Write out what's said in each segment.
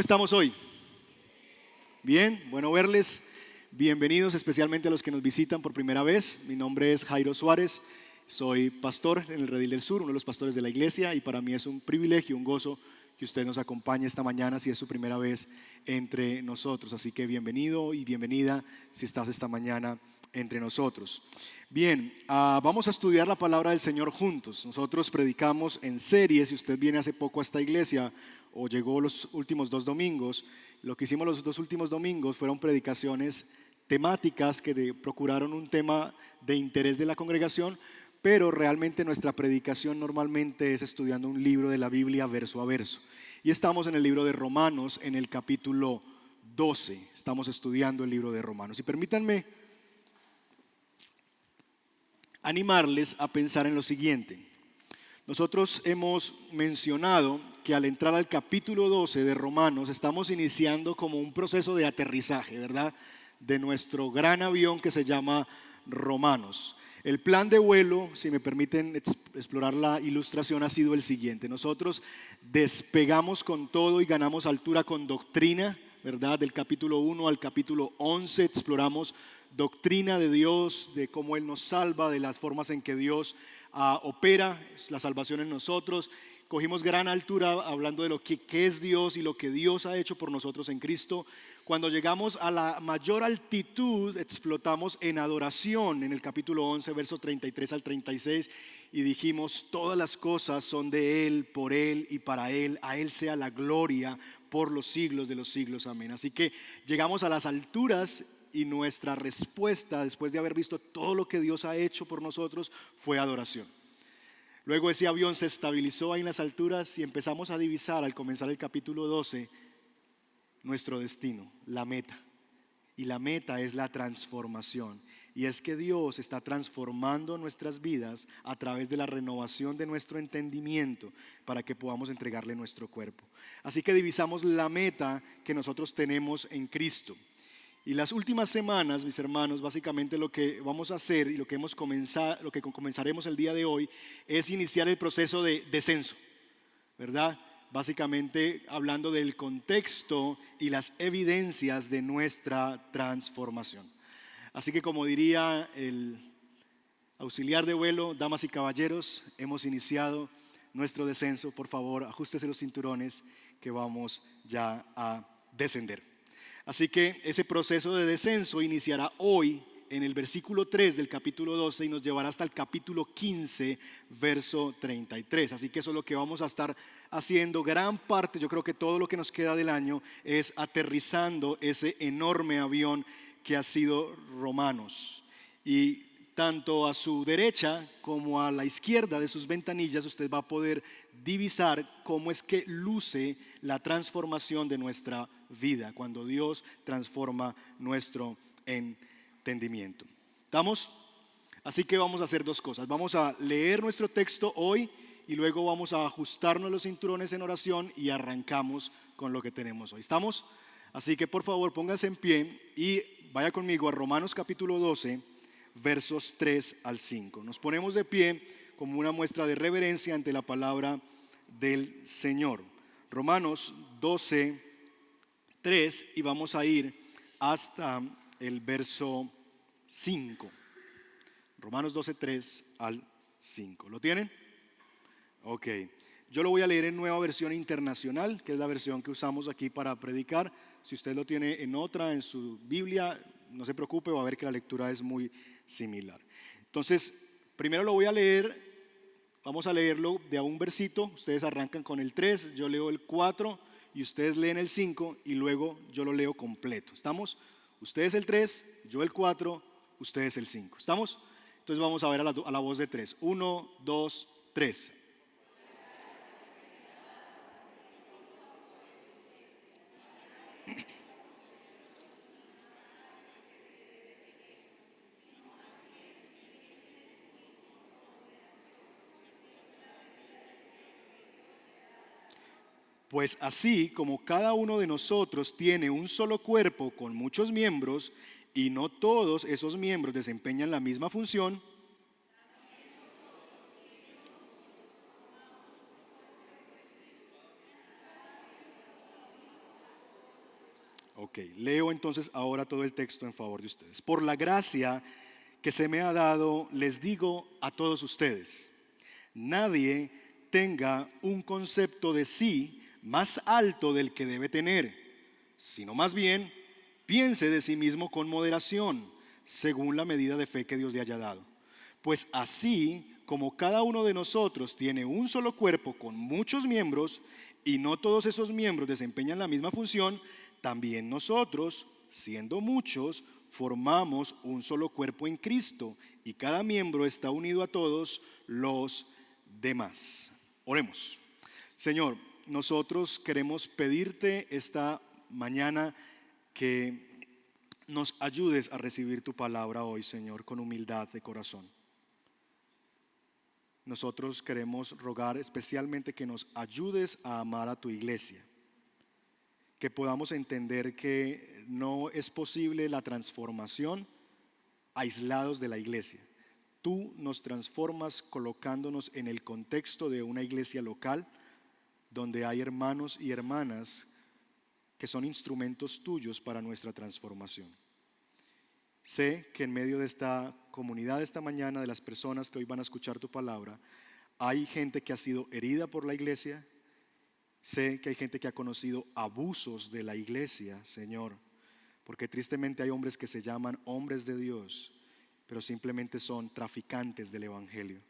¿cómo estamos hoy? Bien, bueno verles. Bienvenidos especialmente a los que nos visitan por primera vez. Mi nombre es Jairo Suárez, soy pastor en el Redil del Sur, uno de los pastores de la iglesia y para mí es un privilegio, un gozo que usted nos acompañe esta mañana si es su primera vez entre nosotros. Así que bienvenido y bienvenida si estás esta mañana entre nosotros. Bien, ah, vamos a estudiar la palabra del Señor juntos. Nosotros predicamos en serie, si usted viene hace poco a esta iglesia o llegó los últimos dos domingos, lo que hicimos los dos últimos domingos fueron predicaciones temáticas que procuraron un tema de interés de la congregación, pero realmente nuestra predicación normalmente es estudiando un libro de la Biblia verso a verso. Y estamos en el libro de Romanos, en el capítulo 12. Estamos estudiando el libro de Romanos. Y permítanme animarles a pensar en lo siguiente. Nosotros hemos mencionado que al entrar al capítulo 12 de Romanos estamos iniciando como un proceso de aterrizaje, ¿verdad? De nuestro gran avión que se llama Romanos. El plan de vuelo, si me permiten explorar la ilustración, ha sido el siguiente. Nosotros despegamos con todo y ganamos altura con doctrina, ¿verdad? Del capítulo 1 al capítulo 11 exploramos doctrina de Dios, de cómo Él nos salva, de las formas en que Dios opera la salvación en nosotros. Cogimos gran altura hablando de lo que, es Dios y lo que Dios ha hecho por nosotros en Cristo. Cuando llegamos a la mayor altitud, explotamos en adoración en el capítulo 11, verso 33 al 36, y dijimos, todas las cosas son de Él, por Él y para Él, a Él sea la gloria por los siglos de los siglos. Amén. Así que llegamos a las alturas y nuestra respuesta después de haber visto todo lo que Dios ha hecho por nosotros fue adoración. Luego ese avión se estabilizó ahí en las alturas y empezamos a divisar al comenzar el capítulo 12 nuestro destino, la meta. Y la meta es la transformación. Y es que Dios está transformando nuestras vidas a través de la renovación de nuestro entendimiento para que podamos entregarle nuestro cuerpo. Así que divisamos la meta que nosotros tenemos en Cristo. Y las últimas semanas, mis hermanos, básicamente lo que vamos a hacer y lo que hemos comenzado, lo que comenzaremos el día de hoy es iniciar el proceso de descenso, ¿verdad? Básicamente hablando del contexto y las evidencias de nuestra transformación. Así que como diría el auxiliar de vuelo, damas y caballeros, hemos iniciado nuestro descenso. Por favor, ajustese los cinturones que vamos ya a descender. Así que ese proceso de descenso iniciará hoy en el versículo 3 del capítulo 12 y nos llevará hasta el capítulo 15, verso 33. Así que eso es lo que vamos a estar haciendo. Gran parte, yo creo que todo lo que nos queda del año es aterrizando ese enorme avión que ha sido Romanos. Y tanto a su derecha como a la izquierda de sus ventanillas usted va a poder divisar cómo es que luce la transformación de nuestra vida, cuando Dios transforma nuestro entendimiento. ¿Estamos? Así que vamos a hacer dos cosas. Vamos a leer nuestro texto hoy y luego vamos a ajustarnos los cinturones en oración y arrancamos con lo que tenemos hoy. ¿Estamos? Así que por favor póngase en pie y vaya conmigo a Romanos capítulo 12, versos 3 al 5. Nos ponemos de pie como una muestra de reverencia ante la palabra del Señor. Romanos 12, 3 y vamos a ir hasta el verso 5. Romanos 12, 3 al 5. ¿Lo tienen? Ok. Yo lo voy a leer en nueva versión internacional, que es la versión que usamos aquí para predicar. Si usted lo tiene en otra, en su Biblia, no se preocupe, va a ver que la lectura es muy similar. Entonces, primero lo voy a leer, vamos a leerlo de a un versito. Ustedes arrancan con el 3, yo leo el 4 y ustedes leen el 5 y luego yo lo leo completo. ¿Estamos? Ustedes el 3, yo el 4, ustedes el 5. ¿Estamos? Entonces vamos a ver a la, a la voz de 3. 1, 2, 3. Pues así como cada uno de nosotros tiene un solo cuerpo con muchos miembros y no todos esos miembros desempeñan la misma función, Ok, leo entonces ahora todo el texto en favor de ustedes. Por la gracia que se me ha dado, les digo a todos ustedes, nadie tenga un concepto de sí más alto del que debe tener, sino más bien piense de sí mismo con moderación, según la medida de fe que Dios le haya dado. Pues así como cada uno de nosotros tiene un solo cuerpo con muchos miembros, y no todos esos miembros desempeñan la misma función, también nosotros, siendo muchos, formamos un solo cuerpo en Cristo y cada miembro está unido a todos los demás. Oremos. Señor, nosotros queremos pedirte esta mañana que nos ayudes a recibir tu palabra hoy, Señor, con humildad de corazón. Nosotros queremos rogar especialmente que nos ayudes a amar a tu iglesia que podamos entender que no es posible la transformación aislados de la iglesia. Tú nos transformas colocándonos en el contexto de una iglesia local donde hay hermanos y hermanas que son instrumentos tuyos para nuestra transformación. Sé que en medio de esta comunidad esta mañana, de las personas que hoy van a escuchar tu palabra, hay gente que ha sido herida por la iglesia, Sé que hay gente que ha conocido abusos de la iglesia, Señor, porque tristemente hay hombres que se llaman hombres de Dios, pero simplemente son traficantes del Evangelio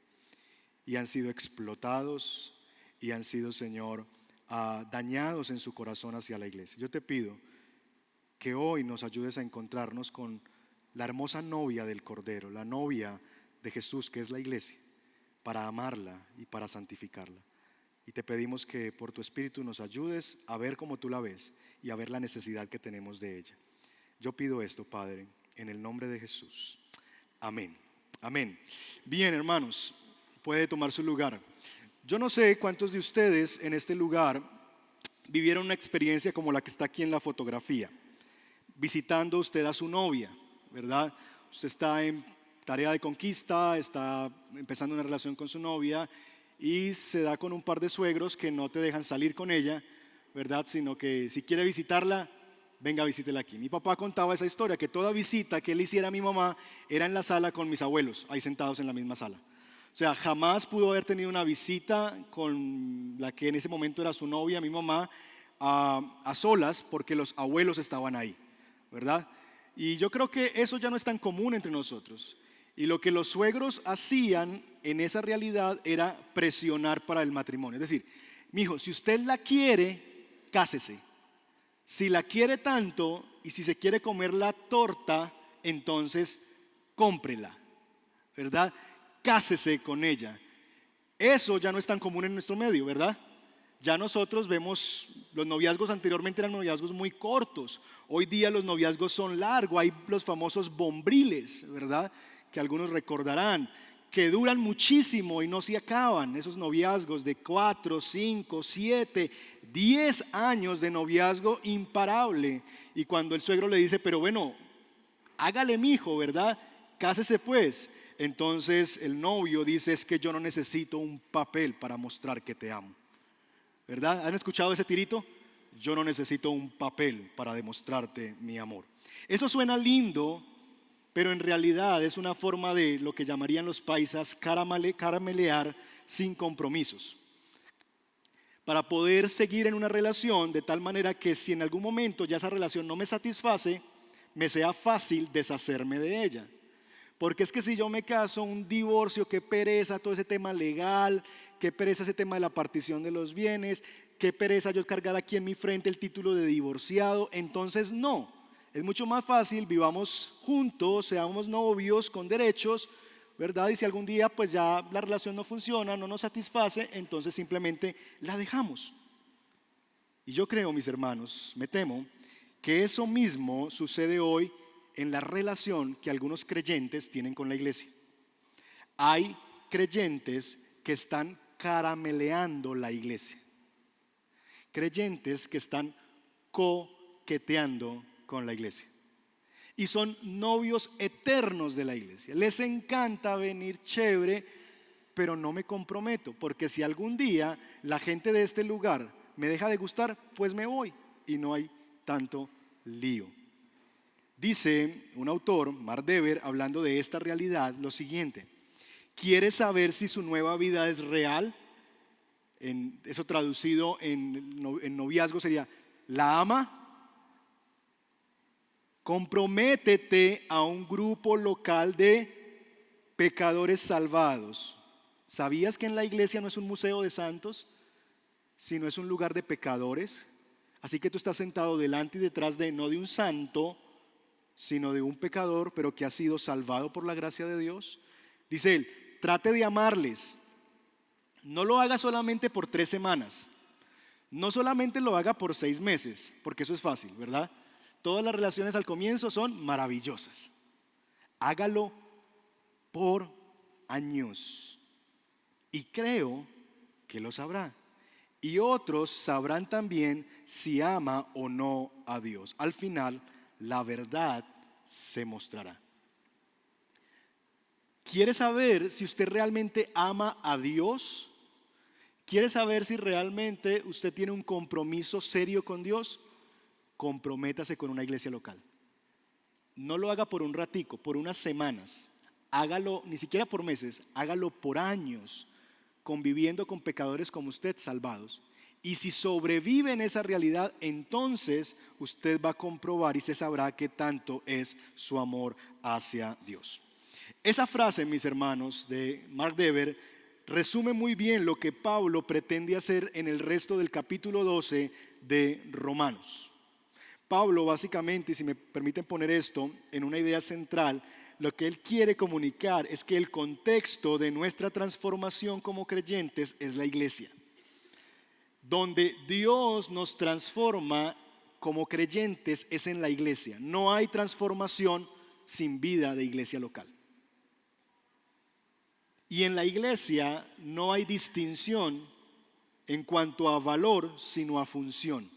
y han sido explotados y han sido, Señor, ah, dañados en su corazón hacia la iglesia. Yo te pido que hoy nos ayudes a encontrarnos con la hermosa novia del Cordero, la novia de Jesús, que es la iglesia, para amarla y para santificarla. Y te pedimos que por tu Espíritu nos ayudes a ver como tú la ves y a ver la necesidad que tenemos de ella. Yo pido esto, Padre, en el nombre de Jesús. Amén. Amén. Bien, hermanos, puede tomar su lugar. Yo no sé cuántos de ustedes en este lugar vivieron una experiencia como la que está aquí en la fotografía, visitando usted a su novia, ¿verdad? Usted está en tarea de conquista, está empezando una relación con su novia y se da con un par de suegros que no te dejan salir con ella, ¿verdad? Sino que si quiere visitarla, venga, visítela aquí. Mi papá contaba esa historia, que toda visita que él hiciera a mi mamá era en la sala con mis abuelos, ahí sentados en la misma sala. O sea, jamás pudo haber tenido una visita con la que en ese momento era su novia, mi mamá, a, a solas, porque los abuelos estaban ahí, ¿verdad? Y yo creo que eso ya no es tan común entre nosotros. Y lo que los suegros hacían en esa realidad era presionar para el matrimonio. Es decir, mi hijo, si usted la quiere, cásese. Si la quiere tanto y si se quiere comer la torta, entonces cómprela. ¿Verdad? Cásese con ella. Eso ya no es tan común en nuestro medio, ¿verdad? Ya nosotros vemos, los noviazgos anteriormente eran noviazgos muy cortos. Hoy día los noviazgos son largos, hay los famosos bombriles, ¿verdad? Que algunos recordarán que duran muchísimo y no se acaban, esos noviazgos de 4, 5, 7, 10 años de noviazgo imparable. Y cuando el suegro le dice, pero bueno, hágale mi hijo, ¿verdad? Cásese pues. Entonces el novio dice, es que yo no necesito un papel para mostrar que te amo. ¿Verdad? ¿Han escuchado ese tirito? Yo no necesito un papel para demostrarte mi amor. Eso suena lindo, pero en realidad es una forma de lo que llamarían los paisas caramelear sin compromisos. Para poder seguir en una relación de tal manera que si en algún momento ya esa relación no me satisface, me sea fácil deshacerme de ella. Porque es que si yo me caso, un divorcio, qué pereza todo ese tema legal, qué pereza ese tema de la partición de los bienes, qué pereza yo cargar aquí en mi frente el título de divorciado. Entonces no, es mucho más fácil, vivamos juntos, seamos novios con derechos, ¿verdad? Y si algún día pues ya la relación no funciona, no nos satisface, entonces simplemente la dejamos. Y yo creo, mis hermanos, me temo que eso mismo sucede hoy en la relación que algunos creyentes tienen con la iglesia. Hay creyentes que están carameleando la iglesia. Creyentes que están coqueteando con la iglesia. Y son novios eternos de la iglesia. Les encanta venir chévere, pero no me comprometo, porque si algún día la gente de este lugar me deja de gustar, pues me voy y no hay tanto lío. Dice un autor, Mark Dever, hablando de esta realidad, lo siguiente. ¿Quiere saber si su nueva vida es real? En, eso traducido en, en noviazgo sería, ¿la ama? Comprométete a un grupo local de pecadores salvados. ¿Sabías que en la iglesia no es un museo de santos, sino es un lugar de pecadores? Así que tú estás sentado delante y detrás de, no de un santo, sino de un pecador, pero que ha sido salvado por la gracia de Dios. Dice él, trate de amarles. No lo haga solamente por tres semanas. No solamente lo haga por seis meses, porque eso es fácil, ¿verdad? Todas las relaciones al comienzo son maravillosas. Hágalo por años. Y creo que lo sabrá. Y otros sabrán también si ama o no a Dios. Al final, la verdad se mostrará. ¿Quiere saber si usted realmente ama a Dios? ¿Quiere saber si realmente usted tiene un compromiso serio con Dios? Comprométase con una iglesia local. No lo haga por un ratico, por unas semanas. Hágalo ni siquiera por meses, hágalo por años, conviviendo con pecadores como usted, salvados. Y si sobrevive en esa realidad, entonces usted va a comprobar y se sabrá que tanto es su amor hacia Dios. Esa frase, mis hermanos, de Mark Dever, resume muy bien lo que Pablo pretende hacer en el resto del capítulo 12 de Romanos. Pablo, básicamente, si me permiten poner esto en una idea central, lo que él quiere comunicar es que el contexto de nuestra transformación como creyentes es la iglesia donde Dios nos transforma como creyentes es en la iglesia. No hay transformación sin vida de iglesia local. Y en la iglesia no hay distinción en cuanto a valor, sino a función.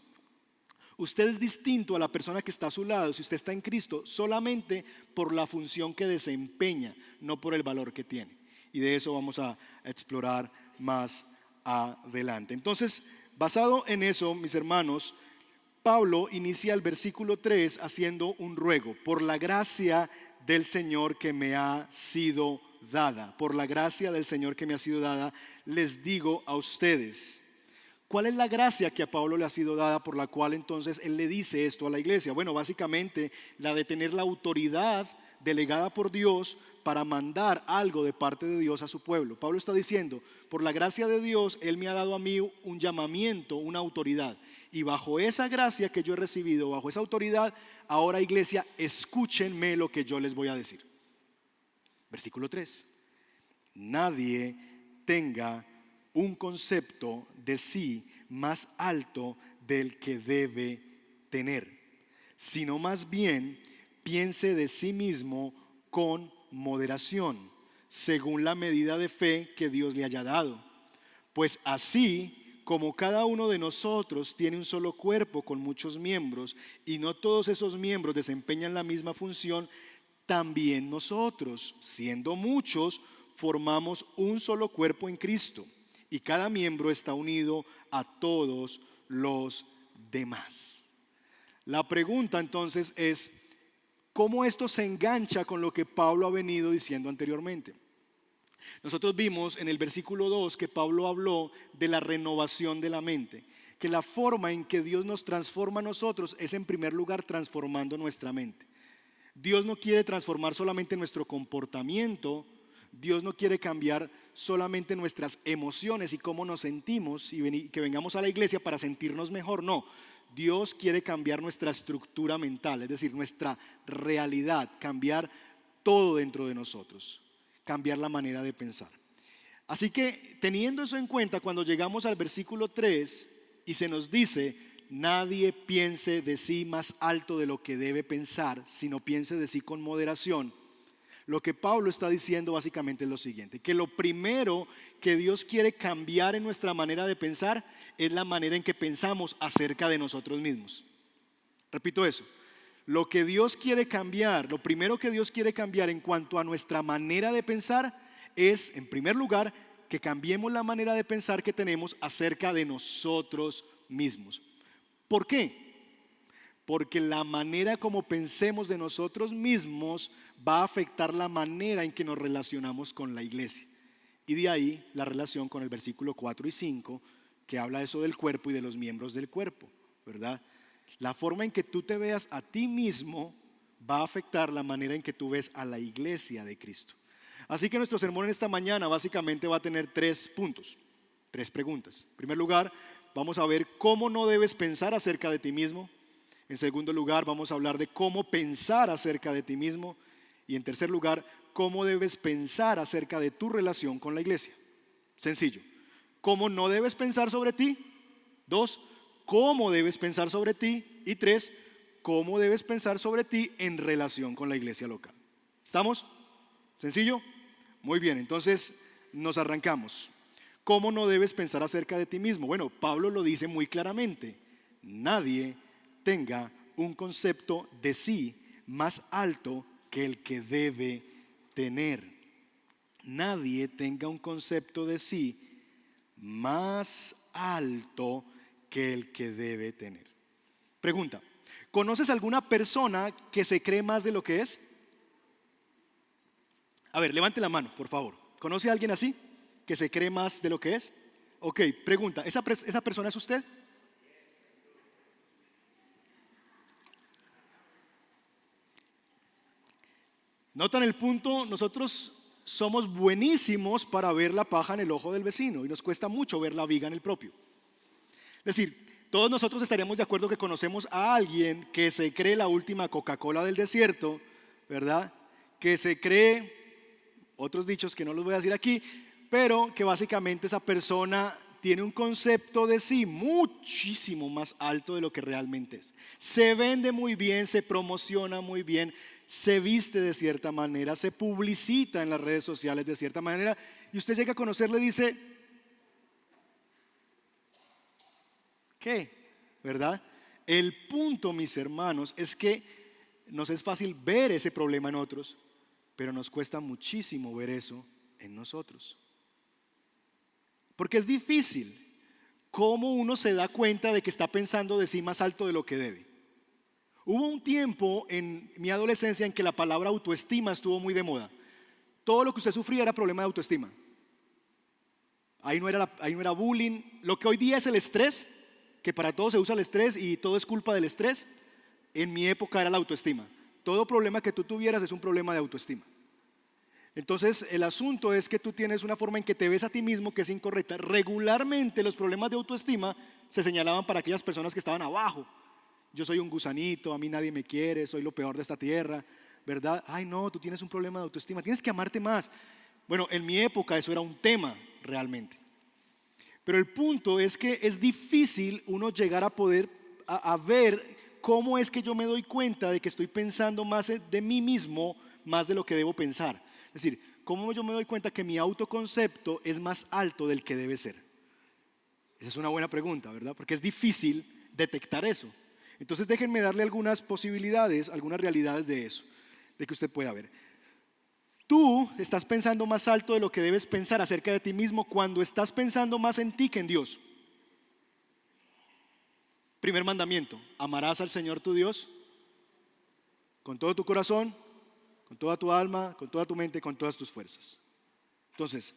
Usted es distinto a la persona que está a su lado, si usted está en Cristo, solamente por la función que desempeña, no por el valor que tiene. Y de eso vamos a explorar más adelante. Entonces, Basado en eso, mis hermanos, Pablo inicia el versículo 3 haciendo un ruego, por la gracia del Señor que me ha sido dada, por la gracia del Señor que me ha sido dada, les digo a ustedes. ¿Cuál es la gracia que a Pablo le ha sido dada por la cual entonces él le dice esto a la iglesia? Bueno, básicamente la de tener la autoridad delegada por Dios para mandar algo de parte de Dios a su pueblo. Pablo está diciendo, por la gracia de Dios, Él me ha dado a mí un llamamiento, una autoridad. Y bajo esa gracia que yo he recibido, bajo esa autoridad, ahora iglesia, escúchenme lo que yo les voy a decir. Versículo 3. Nadie tenga un concepto de sí más alto del que debe tener, sino más bien piense de sí mismo con moderación, según la medida de fe que Dios le haya dado. Pues así como cada uno de nosotros tiene un solo cuerpo con muchos miembros y no todos esos miembros desempeñan la misma función, también nosotros, siendo muchos, formamos un solo cuerpo en Cristo y cada miembro está unido a todos los demás. La pregunta entonces es, cómo esto se engancha con lo que Pablo ha venido diciendo anteriormente. Nosotros vimos en el versículo 2 que Pablo habló de la renovación de la mente, que la forma en que Dios nos transforma a nosotros es en primer lugar transformando nuestra mente. Dios no quiere transformar solamente nuestro comportamiento, Dios no quiere cambiar solamente nuestras emociones y cómo nos sentimos y que vengamos a la iglesia para sentirnos mejor, no. Dios quiere cambiar nuestra estructura mental, es decir, nuestra realidad, cambiar todo dentro de nosotros, cambiar la manera de pensar. Así que teniendo eso en cuenta, cuando llegamos al versículo 3 y se nos dice, nadie piense de sí más alto de lo que debe pensar, sino piense de sí con moderación, lo que Pablo está diciendo básicamente es lo siguiente, que lo primero que Dios quiere cambiar en nuestra manera de pensar es la manera en que pensamos acerca de nosotros mismos. Repito eso. Lo que Dios quiere cambiar, lo primero que Dios quiere cambiar en cuanto a nuestra manera de pensar es, en primer lugar, que cambiemos la manera de pensar que tenemos acerca de nosotros mismos. ¿Por qué? porque la manera como pensemos de nosotros mismos va a afectar la manera en que nos relacionamos con la iglesia. Y de ahí la relación con el versículo 4 y 5, que habla eso del cuerpo y de los miembros del cuerpo, ¿verdad? La forma en que tú te veas a ti mismo va a afectar la manera en que tú ves a la iglesia de Cristo. Así que nuestro sermón en esta mañana básicamente va a tener tres puntos, tres preguntas. En primer lugar, vamos a ver cómo no debes pensar acerca de ti mismo. En segundo lugar, vamos a hablar de cómo pensar acerca de ti mismo. Y en tercer lugar, cómo debes pensar acerca de tu relación con la iglesia. Sencillo. ¿Cómo no debes pensar sobre ti? Dos, ¿cómo debes pensar sobre ti? Y tres, ¿cómo debes pensar sobre ti en relación con la iglesia local? ¿Estamos? ¿Sencillo? Muy bien, entonces nos arrancamos. ¿Cómo no debes pensar acerca de ti mismo? Bueno, Pablo lo dice muy claramente. Nadie tenga un concepto de sí más alto que el que debe tener. Nadie tenga un concepto de sí más alto que el que debe tener. Pregunta, ¿conoces alguna persona que se cree más de lo que es? A ver, levante la mano, por favor. ¿Conoce a alguien así que se cree más de lo que es? Ok, pregunta, ¿esa, esa persona es usted? Notan el punto, nosotros somos buenísimos para ver la paja en el ojo del vecino y nos cuesta mucho ver la viga en el propio. Es decir, todos nosotros estaríamos de acuerdo que conocemos a alguien que se cree la última Coca-Cola del desierto, ¿verdad? Que se cree, otros dichos que no los voy a decir aquí, pero que básicamente esa persona tiene un concepto de sí muchísimo más alto de lo que realmente es. Se vende muy bien, se promociona muy bien, se viste de cierta manera, se publicita en las redes sociales de cierta manera, y usted llega a conocerle y dice, ¿qué? ¿Verdad? El punto, mis hermanos, es que nos es fácil ver ese problema en otros, pero nos cuesta muchísimo ver eso en nosotros. Porque es difícil cómo uno se da cuenta de que está pensando de sí más alto de lo que debe. Hubo un tiempo en mi adolescencia en que la palabra autoestima estuvo muy de moda. Todo lo que usted sufría era problema de autoestima. Ahí no, era, ahí no era bullying. Lo que hoy día es el estrés, que para todos se usa el estrés y todo es culpa del estrés, en mi época era la autoestima. Todo problema que tú tuvieras es un problema de autoestima. Entonces, el asunto es que tú tienes una forma en que te ves a ti mismo que es incorrecta. Regularmente los problemas de autoestima se señalaban para aquellas personas que estaban abajo, yo soy un gusanito, a mí nadie me quiere, soy lo peor de esta tierra, ¿verdad? Ay, no, tú tienes un problema de autoestima, tienes que amarte más. Bueno, en mi época eso era un tema realmente. Pero el punto es que es difícil uno llegar a poder a, ver cómo es que yo me doy cuenta de que estoy pensando más de mí mismo más de lo que debo pensar. Es decir, cómo yo me doy cuenta que mi autoconcepto es más alto del que debe ser. Esa es una buena pregunta, ¿verdad? Porque es difícil detectar eso. Entonces déjenme darle algunas posibilidades, algunas realidades de eso, de que usted pueda ver. Tú estás pensando más alto de lo que debes pensar acerca de ti mismo cuando estás pensando más en ti que en Dios. Primer mandamiento, amarás al Señor tu Dios con todo tu corazón, con toda tu alma, con toda tu mente, con todas tus fuerzas. Entonces,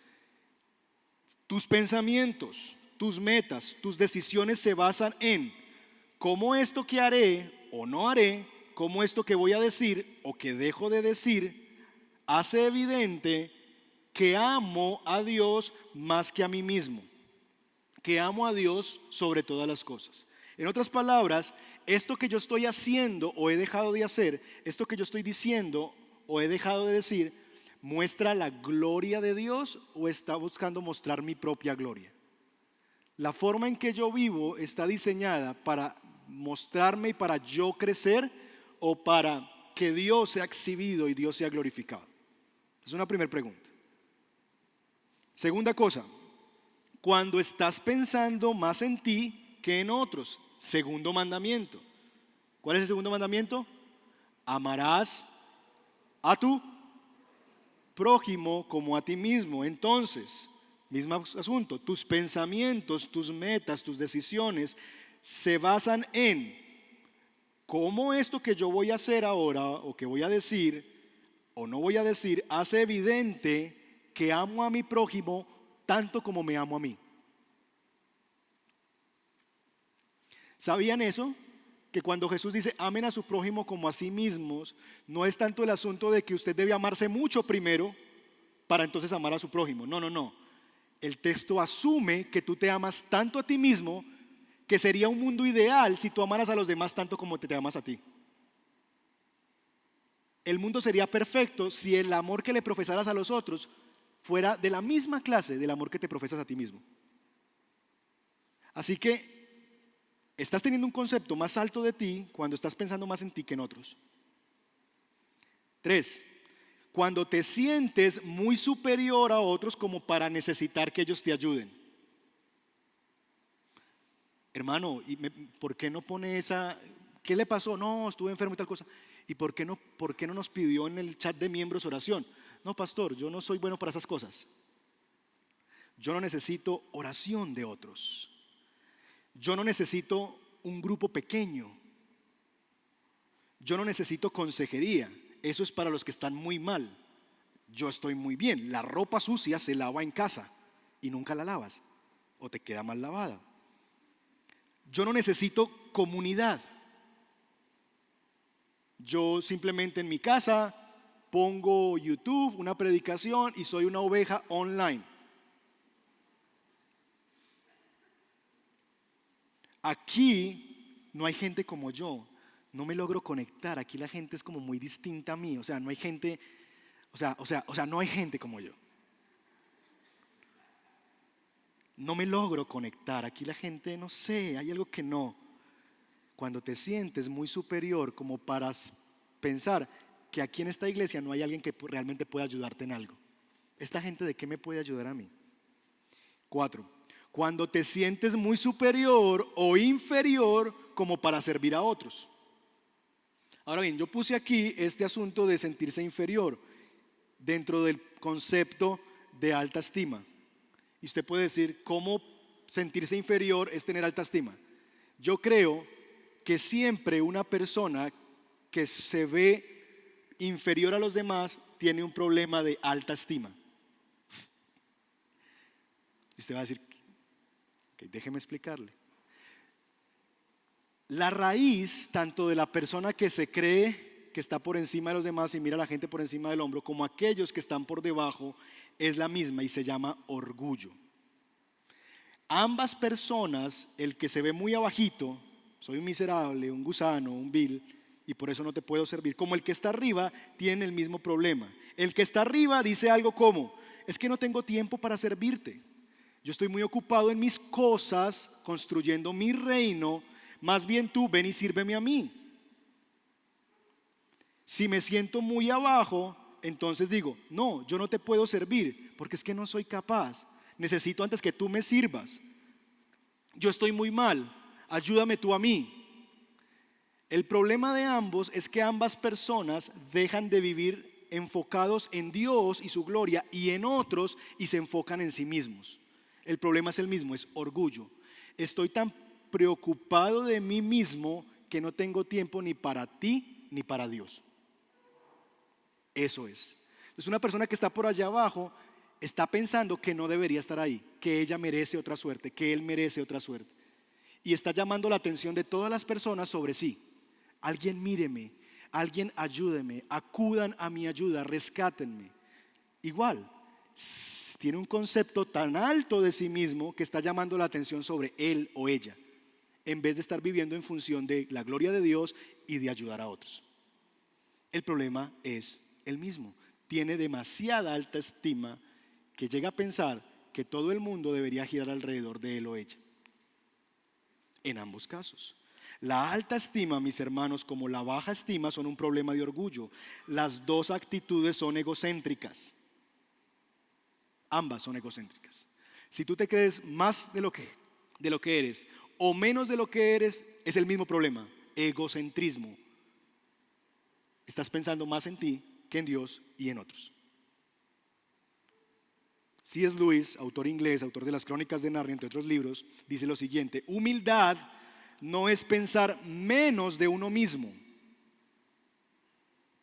tus pensamientos, tus metas, tus decisiones se basan en cómo esto que haré o no haré, cómo esto que voy a decir o que dejo de decir, hace evidente que amo a Dios más que a mí mismo, que amo a Dios sobre todas las cosas. En otras palabras, esto que yo estoy haciendo o he dejado de hacer, esto que yo estoy diciendo o he dejado de decir, muestra la gloria de Dios o está buscando mostrar mi propia gloria. La forma en que yo vivo está diseñada para mostrarme y para yo crecer o para que Dios sea exhibido y Dios sea glorificado? Es una primera pregunta. Segunda cosa, cuando estás pensando más en ti que en otros, segundo mandamiento. ¿Cuál es el segundo mandamiento? Amarás a tu prójimo como a ti mismo. Entonces, mismo asunto, tus pensamientos, tus metas, tus decisiones se basan en cómo esto que yo voy a hacer ahora o que voy a decir o no voy a decir hace evidente que amo a mi prójimo tanto como me amo a mí. ¿Sabían eso? Que cuando Jesús dice amen a su prójimo como a sí mismos, no es tanto el asunto de que usted debe amarse mucho primero para entonces amar a su prójimo. No, no, no. El texto asume que tú te amas tanto a ti mismo que sería un mundo ideal si tú amaras a los demás tanto como te, amas a ti. El mundo sería perfecto si el amor que le profesaras a los otros fuera de la misma clase del amor que te profesas a ti mismo. Así que estás teniendo un concepto más alto de ti cuando estás pensando más en ti que en otros. Tres, cuando te sientes muy superior a otros como para necesitar que ellos te ayuden. Hermano, ¿y ¿por qué no pone esa? ¿Qué le pasó? No, estuve enfermo y tal cosa. ¿Y por qué, no, por qué no nos pidió en el chat de miembros oración? No, pastor, yo no soy bueno para esas cosas. Yo no necesito oración de otros. Yo no necesito un grupo pequeño. Yo no necesito consejería. Eso es para los que están muy mal. Yo estoy muy bien. La ropa sucia se lava en casa y nunca la lavas o te queda mal lavada. Yo no necesito comunidad. Yo simplemente en mi casa pongo YouTube, una predicación y soy una oveja online. Aquí no hay gente como yo. No me logro conectar. Aquí la gente es como muy distinta a mí. O sea, no hay gente, o sea, o sea, o sea, no hay gente como yo. No me logro conectar. Aquí la gente, no sé, hay algo que no. Cuando te sientes muy superior como para pensar, que aquí en esta iglesia no hay alguien que realmente pueda ayudarte en algo. ¿Esta gente de qué me puede ayudar a mí? Cuatro, cuando te sientes muy superior o inferior como para servir a otros. Ahora bien, yo puse aquí este asunto de sentirse inferior dentro del concepto de alta estima. Y usted puede decir, ¿cómo sentirse inferior es tener alta estima? Yo creo que siempre una persona que se ve inferior a los demás tiene un problema de alta estima. Y usted va a decir, déjeme explicarle. La raíz tanto de la persona que se cree que está por encima de los demás y mira a la gente por encima del hombro, como aquellos que están por debajo, es la misma y se llama orgullo. Ambas personas, el que se ve muy abajito, soy un miserable, un gusano, un vil, y por eso no te puedo servir. Como el que está arriba tiene el mismo problema. El que está arriba dice algo como, es que no tengo tiempo para servirte. Yo estoy muy ocupado en mis cosas, construyendo mi reino. Más bien tú ven y sírveme a mí. Si me siento muy abajo, entonces digo, no, yo no te puedo servir porque es que no soy capaz. Necesito antes que tú me sirvas. Yo estoy muy mal, ayúdame tú a mí. El problema de ambos es que ambas personas dejan de vivir enfocados en Dios y su gloria y en otros y se enfocan en sí mismos. El problema es el mismo, es orgullo. Estoy tan preocupado de mí mismo que no tengo tiempo ni para ti ni para Dios. Eso es. Es una persona que está por allá abajo está pensando que no debería estar ahí, que ella merece otra suerte, que él merece otra suerte. Y está llamando la atención de todas las personas sobre sí alguien míreme, alguien ayúdeme, acudan a mi ayuda, rescátenme. Igual, tiene un concepto tan alto de sí mismo que está llamando la atención sobre él o ella, en vez de estar viviendo en función de la gloria de Dios y de ayudar a otros. El problema es el mismo. Tiene demasiada alta estima que llega a pensar que todo el mundo debería girar alrededor de él o ella. En ambos casos. La alta estima, mis hermanos, como la baja estima son un problema de orgullo. Las dos actitudes son egocéntricas. Ambas son egocéntricas. Si tú te crees más de lo que, de lo que eres o menos de lo que eres, es el mismo problema, egocentrismo. Estás pensando más en ti que en Dios y en otros. C.S. Lewis, autor inglés, autor de las Crónicas de Narnia, entre otros libros, dice lo siguiente, humildad no es pensar menos de uno mismo.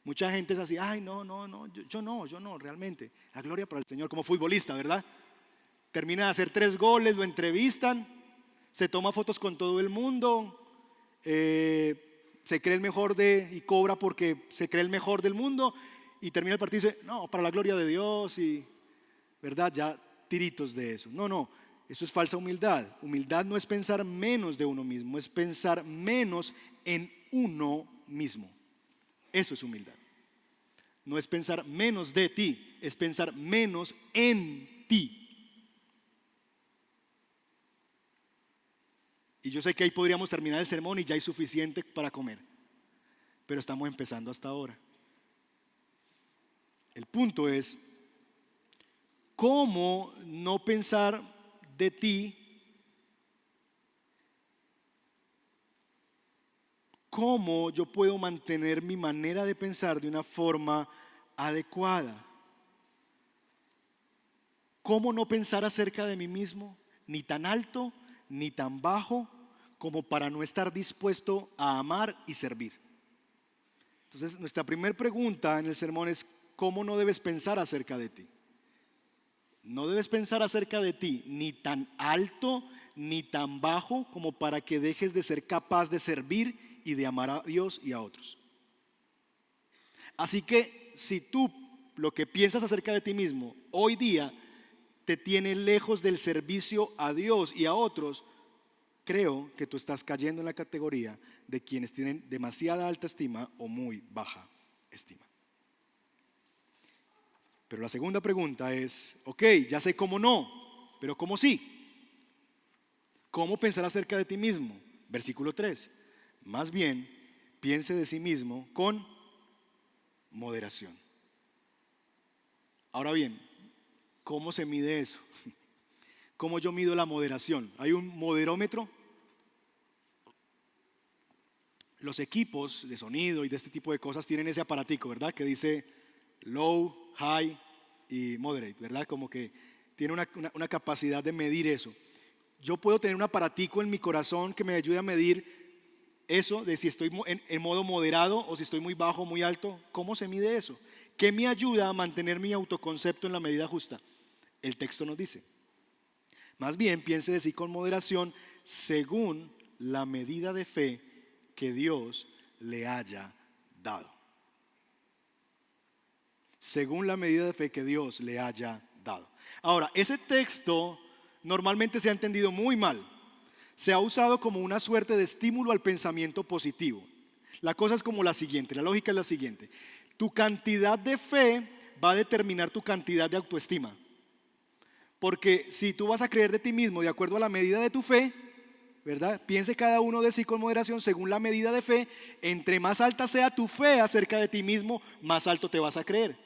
Mucha gente es así, ay, no, no, no, yo, no, yo no, realmente. La gloria para el Señor como futbolista, ¿verdad? Termina de hacer tres goles, lo entrevistan, se toma fotos con todo el mundo, eh, se cree el mejor de y cobra porque se cree el mejor del mundo y termina el partido y dice, no, para la gloria de Dios y, ¿verdad? Ya tiritos de eso. No, no, eso es falsa humildad. Humildad no es pensar menos de uno mismo, es pensar menos en uno mismo. Eso es humildad. No es pensar menos de ti, es pensar menos en ti. Y yo sé que ahí podríamos terminar el sermón y ya hay suficiente para comer. Pero estamos empezando hasta ahora. El punto es, ¿cómo no pensar de ti cómo yo puedo mantener mi manera de pensar de una forma adecuada. ¿Cómo no pensar acerca de mí mismo, ni tan alto, ni tan bajo, como para no estar dispuesto a amar y servir? Entonces, nuestra primera pregunta en el sermón es, ¿cómo no debes pensar acerca de ti? No debes pensar acerca de ti ni tan alto ni tan bajo como para que dejes de ser capaz de servir y de amar a Dios y a otros. Así que si tú lo que piensas acerca de ti mismo hoy día te tiene lejos del servicio a Dios y a otros, creo que tú estás cayendo en la categoría de quienes tienen demasiada alta estima o muy baja estima. Pero la segunda pregunta es, ok, ya sé cómo no, pero cómo sí. ¿Cómo pensar acerca de ti mismo? Versículo 3. Más bien, piense de sí mismo con moderación. Ahora bien, ¿cómo se mide eso? ¿Cómo yo mido la moderación? ¿Hay un moderómetro? Los equipos de sonido y de este tipo de cosas tienen ese aparatico, ¿verdad? Que dice low, high y moderate, ¿verdad? Como que tiene una, una capacidad de medir eso. Yo puedo tener un aparatico en mi corazón que me ayude a medir eso de si estoy en, modo moderado o si estoy muy bajo muy alto, ¿cómo se mide eso? ¿Qué me ayuda a mantener mi autoconcepto en la medida justa? El texto nos dice. Más bien piense de sí con moderación según la medida de fe que Dios le haya dado. Según la medida de fe que Dios le haya dado. Ahora, ese texto normalmente se ha entendido muy mal se ha usado como una suerte de estímulo al pensamiento positivo. La cosa es como la siguiente, la lógica es la siguiente. Tu cantidad de fe va a determinar tu cantidad de autoestima. Porque si tú vas a creer de ti mismo de acuerdo a la medida de tu fe, ¿verdad? Piense cada uno de sí con moderación según la medida de fe. Entre más alta sea tu fe acerca de ti mismo, más alto te vas a creer.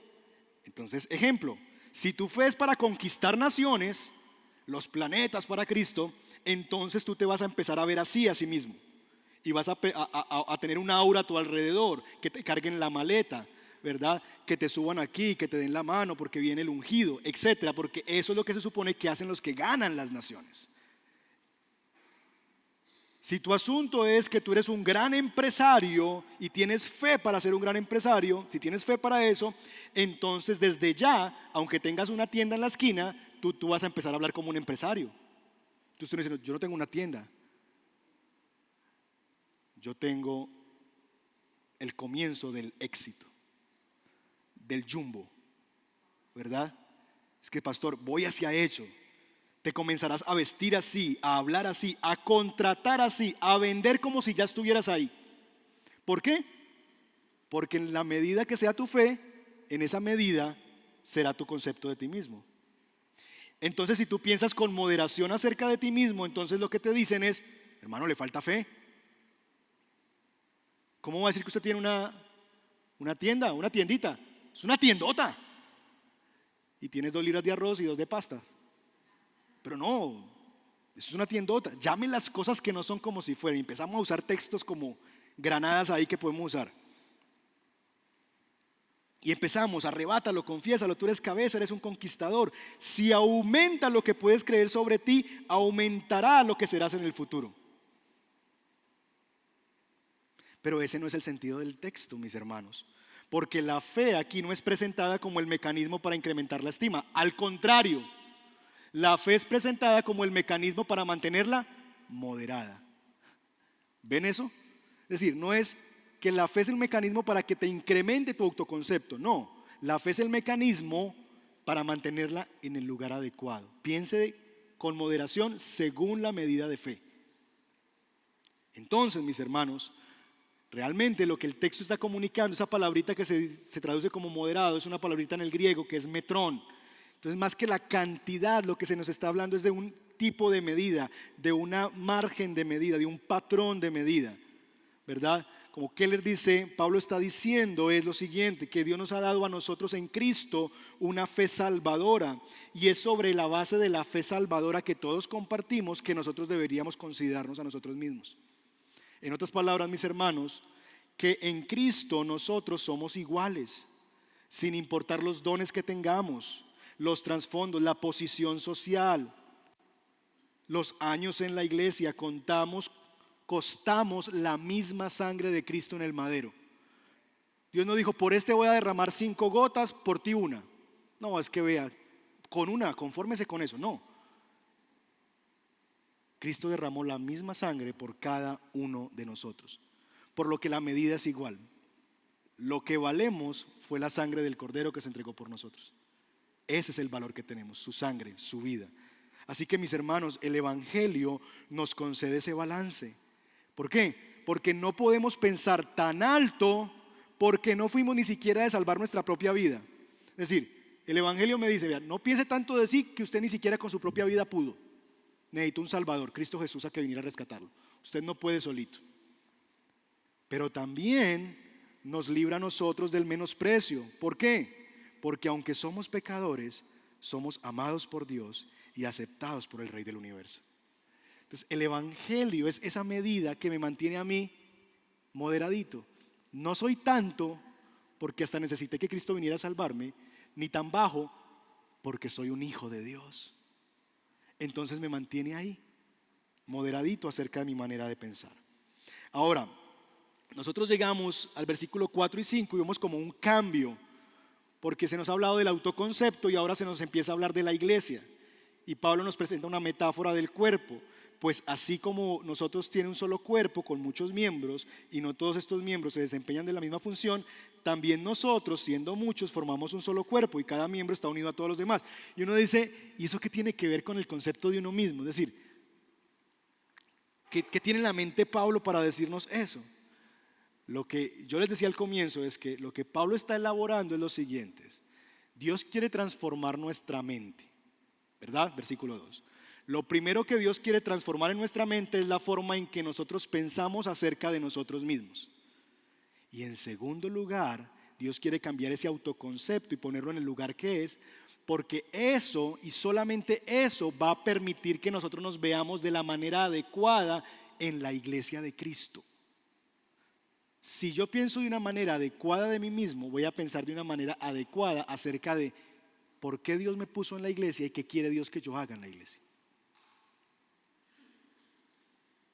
Entonces, ejemplo, si tu fe para conquistar naciones, los planetas para Cristo, entonces tú te vas a empezar a ver así a sí mismo. Y vas a, tener un aura a tu alrededor, que te carguen la maleta, ¿verdad? Que te suban aquí, que te den la mano porque viene el ungido, etcétera, porque eso es lo que se supone que hacen los que ganan las naciones. Si tu asunto es que tú eres un gran empresario y tienes fe para ser un gran empresario, si tienes fe para eso, entonces desde ya, aunque tengas una tienda en la esquina, tú, tú vas a empezar a hablar como un empresario. Tú estás diciendo, yo no tengo una tienda. Yo tengo el comienzo del éxito, del jumbo, ¿verdad? Es que, pastor, voy hacia ello. Te comenzarás a vestir así, a hablar así, a contratar así, a vender como si ya estuvieras ahí. ¿Por qué? Porque en la medida que sea tu fe, en esa medida será tu concepto de ti mismo. Entonces, si tú piensas con moderación acerca de ti mismo, entonces lo que te dicen es, hermano, le falta fe. ¿Cómo va a decir que usted tiene una, una tienda, una tiendita? Es una tiendota. Y tienes dos libras de arroz y dos de pasta. Pero no, eso es una tiendota. Llamen las cosas que no son como si fueran. Empezamos a usar textos como granadas ahí que podemos usar. Y empezamos, arrebátalo, confiésalo, tú eres cabeza, eres un conquistador. Si aumenta lo que puedes creer sobre ti, aumentará lo que serás en el futuro. Pero ese no es el sentido del texto, mis hermanos. Porque la fe aquí no es presentada como el mecanismo para incrementar la estima. Al contrario, la fe es presentada como el mecanismo para mantenerla moderada. ¿Ven eso? Es decir, no es que la fe es el mecanismo para que te incremente tu autoconcepto. No, la fe es el mecanismo para mantenerla en el lugar adecuado. Piense con moderación según la medida de fe. Entonces, mis hermanos, realmente lo que el texto está comunicando, esa palabrita que se, se, traduce como moderado, es una palabrita en el griego que es metrón. Entonces, más que la cantidad, lo que se nos está hablando es de un tipo de medida, de una margen de medida, de un patrón de medida, ¿verdad? como Keller dice, Pablo está diciendo es lo siguiente, que Dios nos ha dado a nosotros en Cristo una fe salvadora y es sobre la base de la fe salvadora que todos compartimos que nosotros deberíamos considerarnos a nosotros mismos. En otras palabras, mis hermanos, que en Cristo nosotros somos iguales, sin importar los dones que tengamos, los trasfondos, la posición social, los años en la iglesia, contamos costamos la misma sangre de Cristo en el madero. Dios no dijo, por este voy a derramar cinco gotas, por ti una. No, es que vea, con una, confórmese con eso. No. Cristo derramó la misma sangre por cada uno de nosotros. Por lo que la medida es igual. Lo que valemos fue la sangre del Cordero que se entregó por nosotros. Ese es el valor que tenemos, su sangre, su vida. Así que mis hermanos, el Evangelio nos concede ese balance. ¿Por qué? Porque no podemos pensar tan alto porque no fuimos ni siquiera de salvar nuestra propia vida. Es decir, el Evangelio me dice, vean, no piense tanto de sí que usted ni siquiera con su propia vida pudo. Necesita un Salvador, Cristo Jesús, a que viniera a rescatarlo. Usted no puede solito. Pero también nos libra a nosotros del menosprecio. ¿Por qué? Porque aunque somos pecadores, somos amados por Dios y aceptados por el Rey del universo. Entonces, el Evangelio es esa medida que me mantiene a mí moderadito. No soy tanto porque hasta necesité que Cristo viniera a salvarme, ni tan bajo porque soy un hijo de Dios. Entonces me mantiene ahí, moderadito acerca de mi manera de pensar. Ahora, nosotros llegamos al versículo 4 y 5 y vemos como un cambio, porque se nos ha hablado del autoconcepto y ahora se nos empieza a hablar de la iglesia. Y Pablo nos presenta una metáfora del cuerpo pues así como nosotros tiene un solo cuerpo con muchos miembros y no todos estos miembros se desempeñan de la misma función, también nosotros, siendo muchos, formamos un solo cuerpo y cada miembro está unido a todos los demás. Y uno dice, ¿y eso qué tiene que ver con el concepto de uno mismo? Es decir, ¿qué, qué tiene en la mente Pablo para decirnos eso? Lo que yo les decía al comienzo es que lo que Pablo está elaborando es lo siguiente. Dios quiere transformar nuestra mente, ¿verdad? Versículo 2. Lo primero que Dios quiere transformar en nuestra mente es la forma en que nosotros pensamos acerca de nosotros mismos. Y en segundo lugar, Dios quiere cambiar ese autoconcepto y ponerlo en el lugar que es, porque eso y solamente eso va a permitir que nosotros nos veamos de la manera adecuada en la iglesia de Cristo. Si yo pienso de una manera adecuada de mí mismo, voy a pensar de una manera adecuada acerca de por qué Dios me puso en la iglesia y qué quiere Dios que yo haga en la iglesia.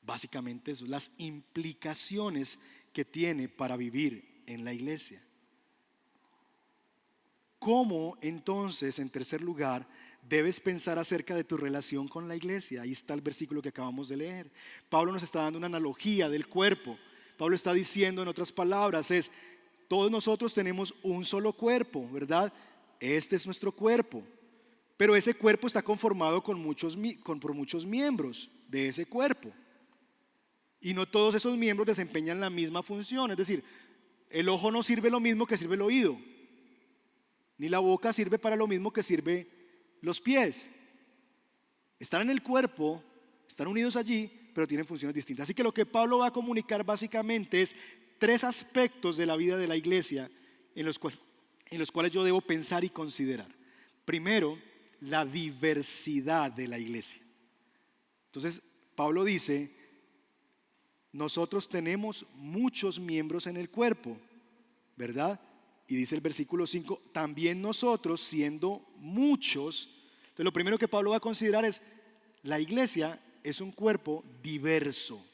Básicamente eso, las implicaciones que tiene para vivir en la iglesia. ¿Cómo entonces, en tercer lugar, debes pensar acerca de tu relación con la iglesia? Ahí está el versículo que acabamos de leer. Pablo nos está dando una analogía del cuerpo. Pablo está diciendo, en otras palabras, es, todos nosotros tenemos un solo cuerpo, ¿verdad? Este es nuestro cuerpo. Pero ese cuerpo está conformado con muchos, con, por muchos miembros de ese cuerpo. Y no todos esos miembros desempeñan la misma función. Es decir, el ojo no sirve lo mismo que sirve el oído. Ni la boca sirve para lo mismo que sirve los pies. Están en el cuerpo, están unidos allí, pero tienen funciones distintas. Así que lo que Pablo va a comunicar básicamente es tres aspectos de la vida de la iglesia en los, cuales, en los cuales yo debo pensar y considerar. Primero, la diversidad de la iglesia. Entonces, Pablo dice, nosotros tenemos muchos miembros en el cuerpo, ¿verdad? Y dice el versículo 5, también nosotros siendo muchos, entonces lo primero que Pablo va a considerar es, la iglesia es un cuerpo diverso.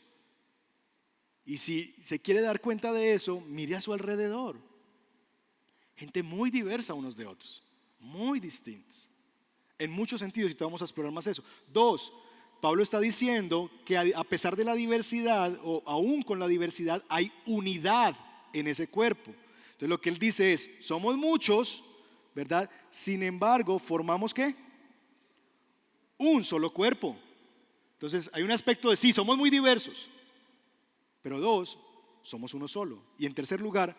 Y si se quiere dar cuenta de eso, mire a su alrededor. Gente muy diversa unos de otros, muy distintas. En muchos sentidos, y te vamos a explorar más eso. Dos, Pablo está diciendo que a pesar de la diversidad, o aún con la diversidad, hay unidad en ese cuerpo. Entonces lo que él dice es, somos muchos, ¿verdad? Sin embargo, formamos qué? Un solo cuerpo. Entonces hay un aspecto de sí, somos muy diversos, pero dos, somos uno solo. Y en tercer lugar,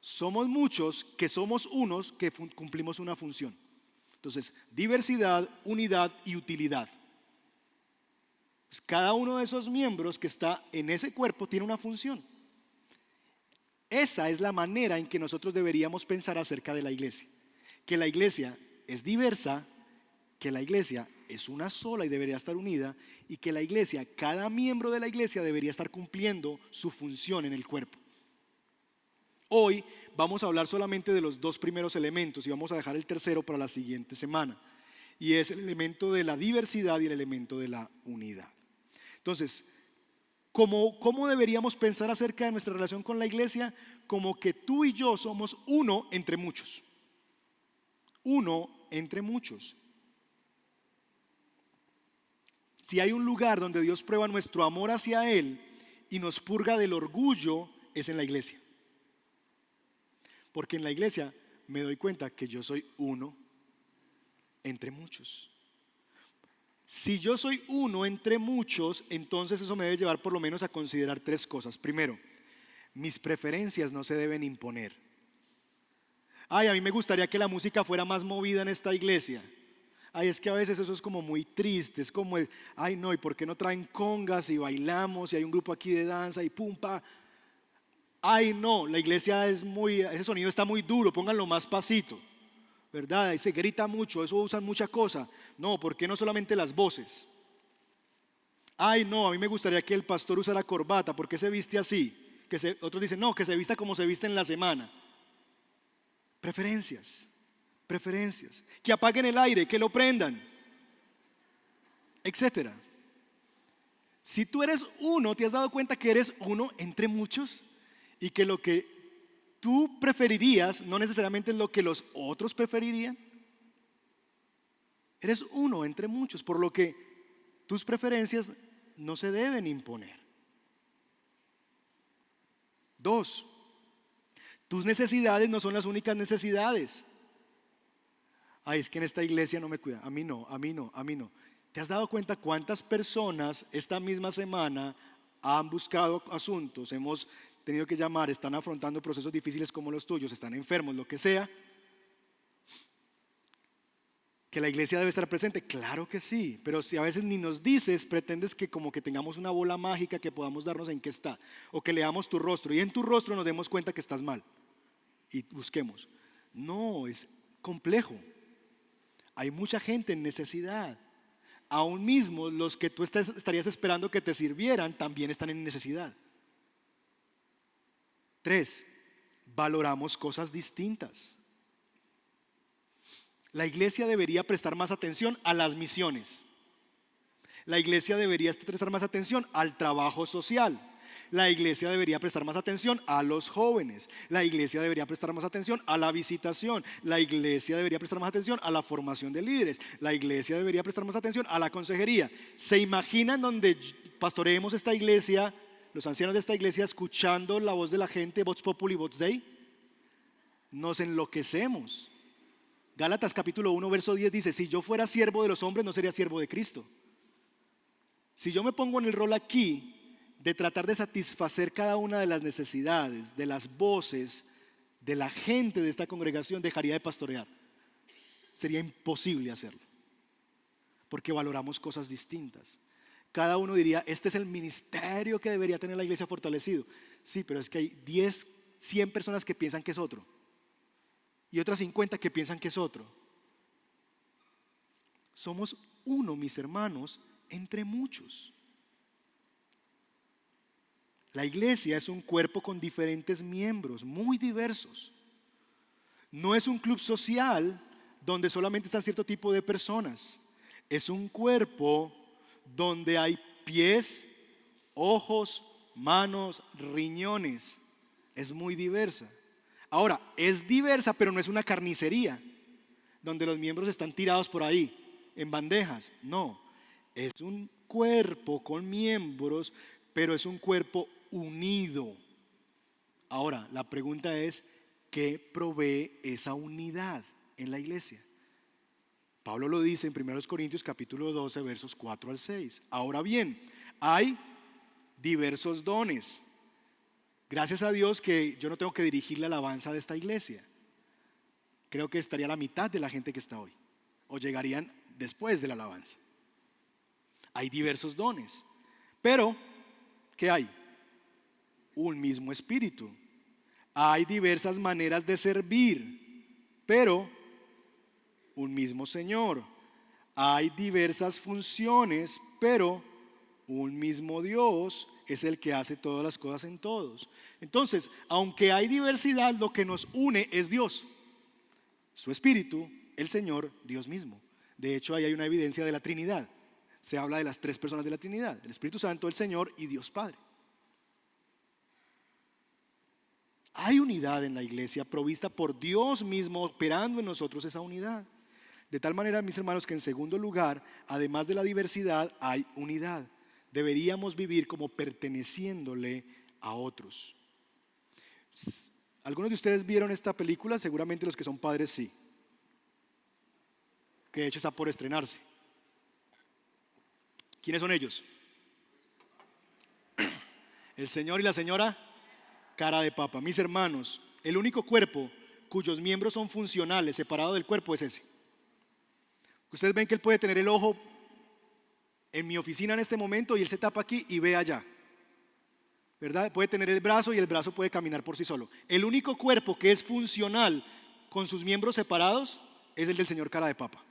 somos muchos que somos unos que cumplimos una función. Entonces, diversidad, unidad y utilidad. Pues cada uno de esos miembros que está en ese cuerpo tiene una función. Esa es la manera en que nosotros deberíamos pensar acerca de la iglesia. Que la iglesia es diversa, que la iglesia es una sola y debería estar unida, y que la iglesia, cada miembro de la iglesia debería estar cumpliendo su función en el cuerpo. Hoy vamos a hablar solamente de los dos primeros elementos y vamos a dejar el tercero para la siguiente semana. Y es el elemento de la diversidad y el elemento de la unidad. Entonces, ¿Cómo, deberíamos pensar acerca de nuestra relación con la iglesia? Como que tú y yo somos uno entre muchos. Uno entre muchos. Si hay un lugar donde Dios prueba nuestro amor hacia Él y nos purga del orgullo, es en la iglesia. Porque en la iglesia me doy cuenta que yo soy uno entre muchos. Si yo soy uno entre muchos, entonces eso me debe llevar por lo menos a considerar tres cosas. Primero, mis preferencias no se deben imponer. Ay, a mí me gustaría que la música fuera más movida en esta iglesia. Ay, es que a veces eso es como muy triste, es como, ay no, ¿y por qué no traen congas y bailamos y hay un grupo aquí de danza y pumpa? Ay no, la iglesia es muy, ese sonido está muy duro, pónganlo más pasito. ¿verdad? Y se grita mucho, eso usan mucha cosa. No, ¿por qué no solamente las voces? Ay, no, a mí me gustaría que el pastor usara corbata, ¿por qué se viste así? Que otros dicen, no, que se vista como se viste en la semana. Preferencias, preferencias. Que apaguen el aire, que lo prendan, etcétera. Si tú eres uno, ¿te has dado cuenta que eres uno entre muchos? Y que lo que tú preferirías no necesariamente es lo que los otros preferirían. Eres uno entre muchos, por lo que tus preferencias no se deben imponer. Dos, tus necesidades no son las únicas necesidades. Ay, es que en esta iglesia no me cuida. A mí no, a mí no, a mí no. ¿Te has dado cuenta cuántas personas esta misma semana han buscado asuntos? Hemos tenido que llamar, están afrontando procesos difíciles como los tuyos, están enfermos, lo que sea, que la iglesia debe estar presente, claro que sí, pero si a veces ni nos dices, pretendes que como que tengamos una bola mágica que podamos darnos en qué está, o que leamos tu rostro y en tu rostro nos demos cuenta que estás mal y busquemos. No, es complejo. Hay mucha gente en necesidad. Aún mismo los que tú estarías esperando que te sirvieran también están en necesidad. Tres, valoramos cosas distintas. La iglesia debería prestar más atención a las misiones. La iglesia debería prestar más atención al trabajo social. La iglesia debería prestar más atención a los jóvenes. La iglesia debería prestar más atención a la visitación. La iglesia debería prestar más atención a la formación de líderes. La iglesia debería prestar más atención a la consejería. ¿Se imaginan donde pastoreemos esta iglesia los ancianos de esta iglesia escuchando la voz de la gente, Vox Populi, Vox Dei, nos enloquecemos. Gálatas capítulo 1, verso 10 dice, si yo fuera siervo de los hombres, no sería siervo de Cristo. Si yo me pongo en el rol aquí de tratar de satisfacer cada una de las necesidades, de las voces de la gente de esta congregación, dejaría de pastorear. Sería imposible hacerlo, porque valoramos cosas distintas cada uno diría, este es el ministerio que debería tener la iglesia fortalecido. Sí, pero es que hay 10, 100 personas que piensan que es otro. Y otras 50 que piensan que es otro. Somos uno, mis hermanos, entre muchos. La iglesia es un cuerpo con diferentes miembros, muy diversos. No es un club social donde solamente están cierto tipo de personas. Es un cuerpo donde hay pies, ojos, manos, riñones. Es muy diversa. Ahora, es diversa, pero no es una carnicería, donde los miembros están tirados por ahí, en bandejas. No, es un cuerpo con miembros, pero es un cuerpo unido. Ahora, la pregunta es, ¿qué provee esa unidad en la iglesia? Pablo lo dice en 1 Corintios capítulo 12, versos 4 al 6. Ahora bien, hay diversos dones. Gracias a Dios que yo no tengo que dirigir la alabanza de esta iglesia. Creo que estaría la mitad de la gente que está hoy. O llegarían después de la alabanza. Hay diversos dones. Pero, ¿qué hay? Un mismo espíritu. Hay diversas maneras de servir. Pero un mismo Señor. Hay diversas funciones, pero un mismo Dios es el que hace todas las cosas en todos. Entonces, aunque hay diversidad, lo que nos une es Dios. Su Espíritu, el Señor, Dios mismo. De hecho, ahí hay una evidencia de la Trinidad. Se habla de las tres personas de la Trinidad, el Espíritu Santo, el Señor y Dios Padre. Hay unidad en la iglesia provista por Dios mismo operando en nosotros esa unidad. De tal manera, mis hermanos, que en segundo lugar, además de la diversidad, hay unidad. Deberíamos vivir como perteneciéndole a otros. ¿Algunos de ustedes vieron esta película? Seguramente los que son padres sí. Que de hecho está por estrenarse. ¿Quiénes son ellos? El señor y la señora cara de papa. Mis hermanos, el único cuerpo cuyos miembros son funcionales, separado del cuerpo, es ese. Ustedes ven que él puede tener el ojo en mi oficina en este momento y él se tapa aquí y ve allá. ¿Verdad? Puede tener el brazo y el brazo puede caminar por sí solo. El único cuerpo que es funcional con sus miembros separados es el del señor cara de papa.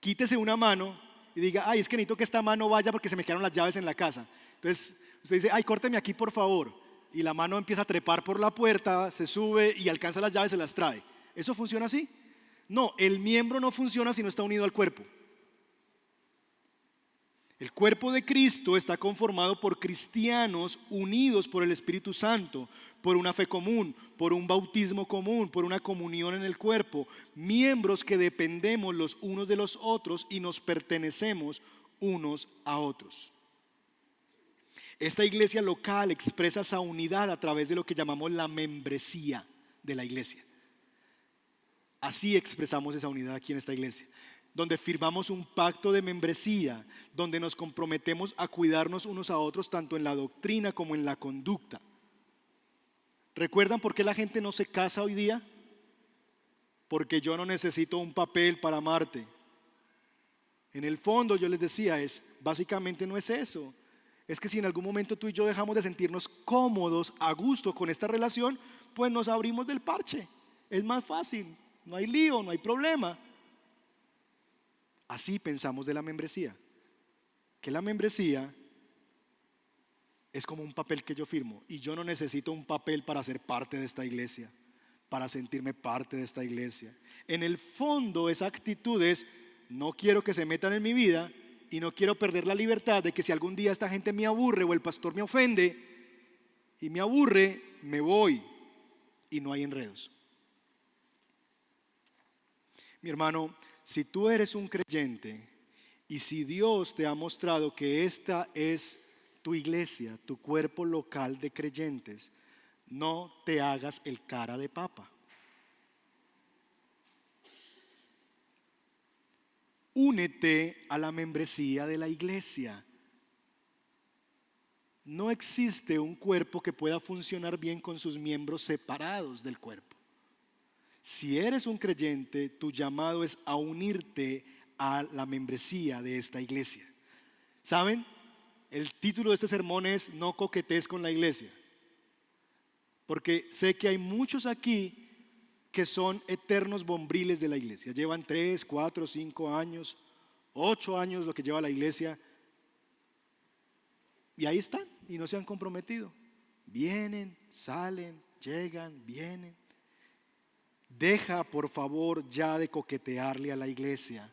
Quítese una mano y diga, ay, es que necesito que esta mano vaya porque se me quedaron las llaves en la casa. Entonces usted dice, ay, córteme aquí por favor. Y la mano empieza a trepar por la puerta, se sube y alcanza las llaves se las trae. ¿Eso funciona así? No, el miembro no funciona si no está unido al cuerpo. El cuerpo de Cristo está conformado por cristianos unidos por el Espíritu Santo, por una fe común, por un bautismo común, por una comunión en el cuerpo, miembros que dependemos los unos de los otros y nos pertenecemos unos a otros. Esta iglesia local expresa esa unidad a través de lo que llamamos la membresía de la iglesia. Así expresamos esa unidad aquí en esta iglesia, donde firmamos un pacto de membresía, donde nos comprometemos a cuidarnos unos a otros tanto en la doctrina como en la conducta. ¿Recuerdan por qué la gente no se casa hoy día? Porque yo no necesito un papel para amarte. En el fondo yo les decía, es básicamente no es eso. Es que si en algún momento tú y yo dejamos de sentirnos cómodos, a gusto con esta relación, pues nos abrimos del parche. Es más fácil no hay lío, no hay problema. Así pensamos de la membresía. Que la membresía es como un papel que yo firmo y yo no necesito un papel para ser parte de esta iglesia, para sentirme parte de esta iglesia. En el fondo esa actitud es, no quiero que se metan en mi vida y no quiero perder la libertad de que si algún día esta gente me aburre o el pastor me ofende y me aburre, me voy y no hay enredos. Mi hermano, si tú eres un creyente y si Dios te ha mostrado que esta es tu iglesia, tu cuerpo local de creyentes, no te hagas el cara de papa. Únete a la membresía de la iglesia. No existe un cuerpo que pueda funcionar bien con sus miembros separados del cuerpo. Si eres un creyente, tu llamado es a unirte a la membresía de esta iglesia. ¿Saben? El título de este sermón es No coquetes con la iglesia. Porque sé que hay muchos aquí que son eternos bombriles de la iglesia. Llevan tres, cuatro, cinco años, ocho años lo que lleva la iglesia. Y ahí están y no se han comprometido. Vienen, salen, llegan, vienen. Deja por favor ya de coquetearle a la iglesia.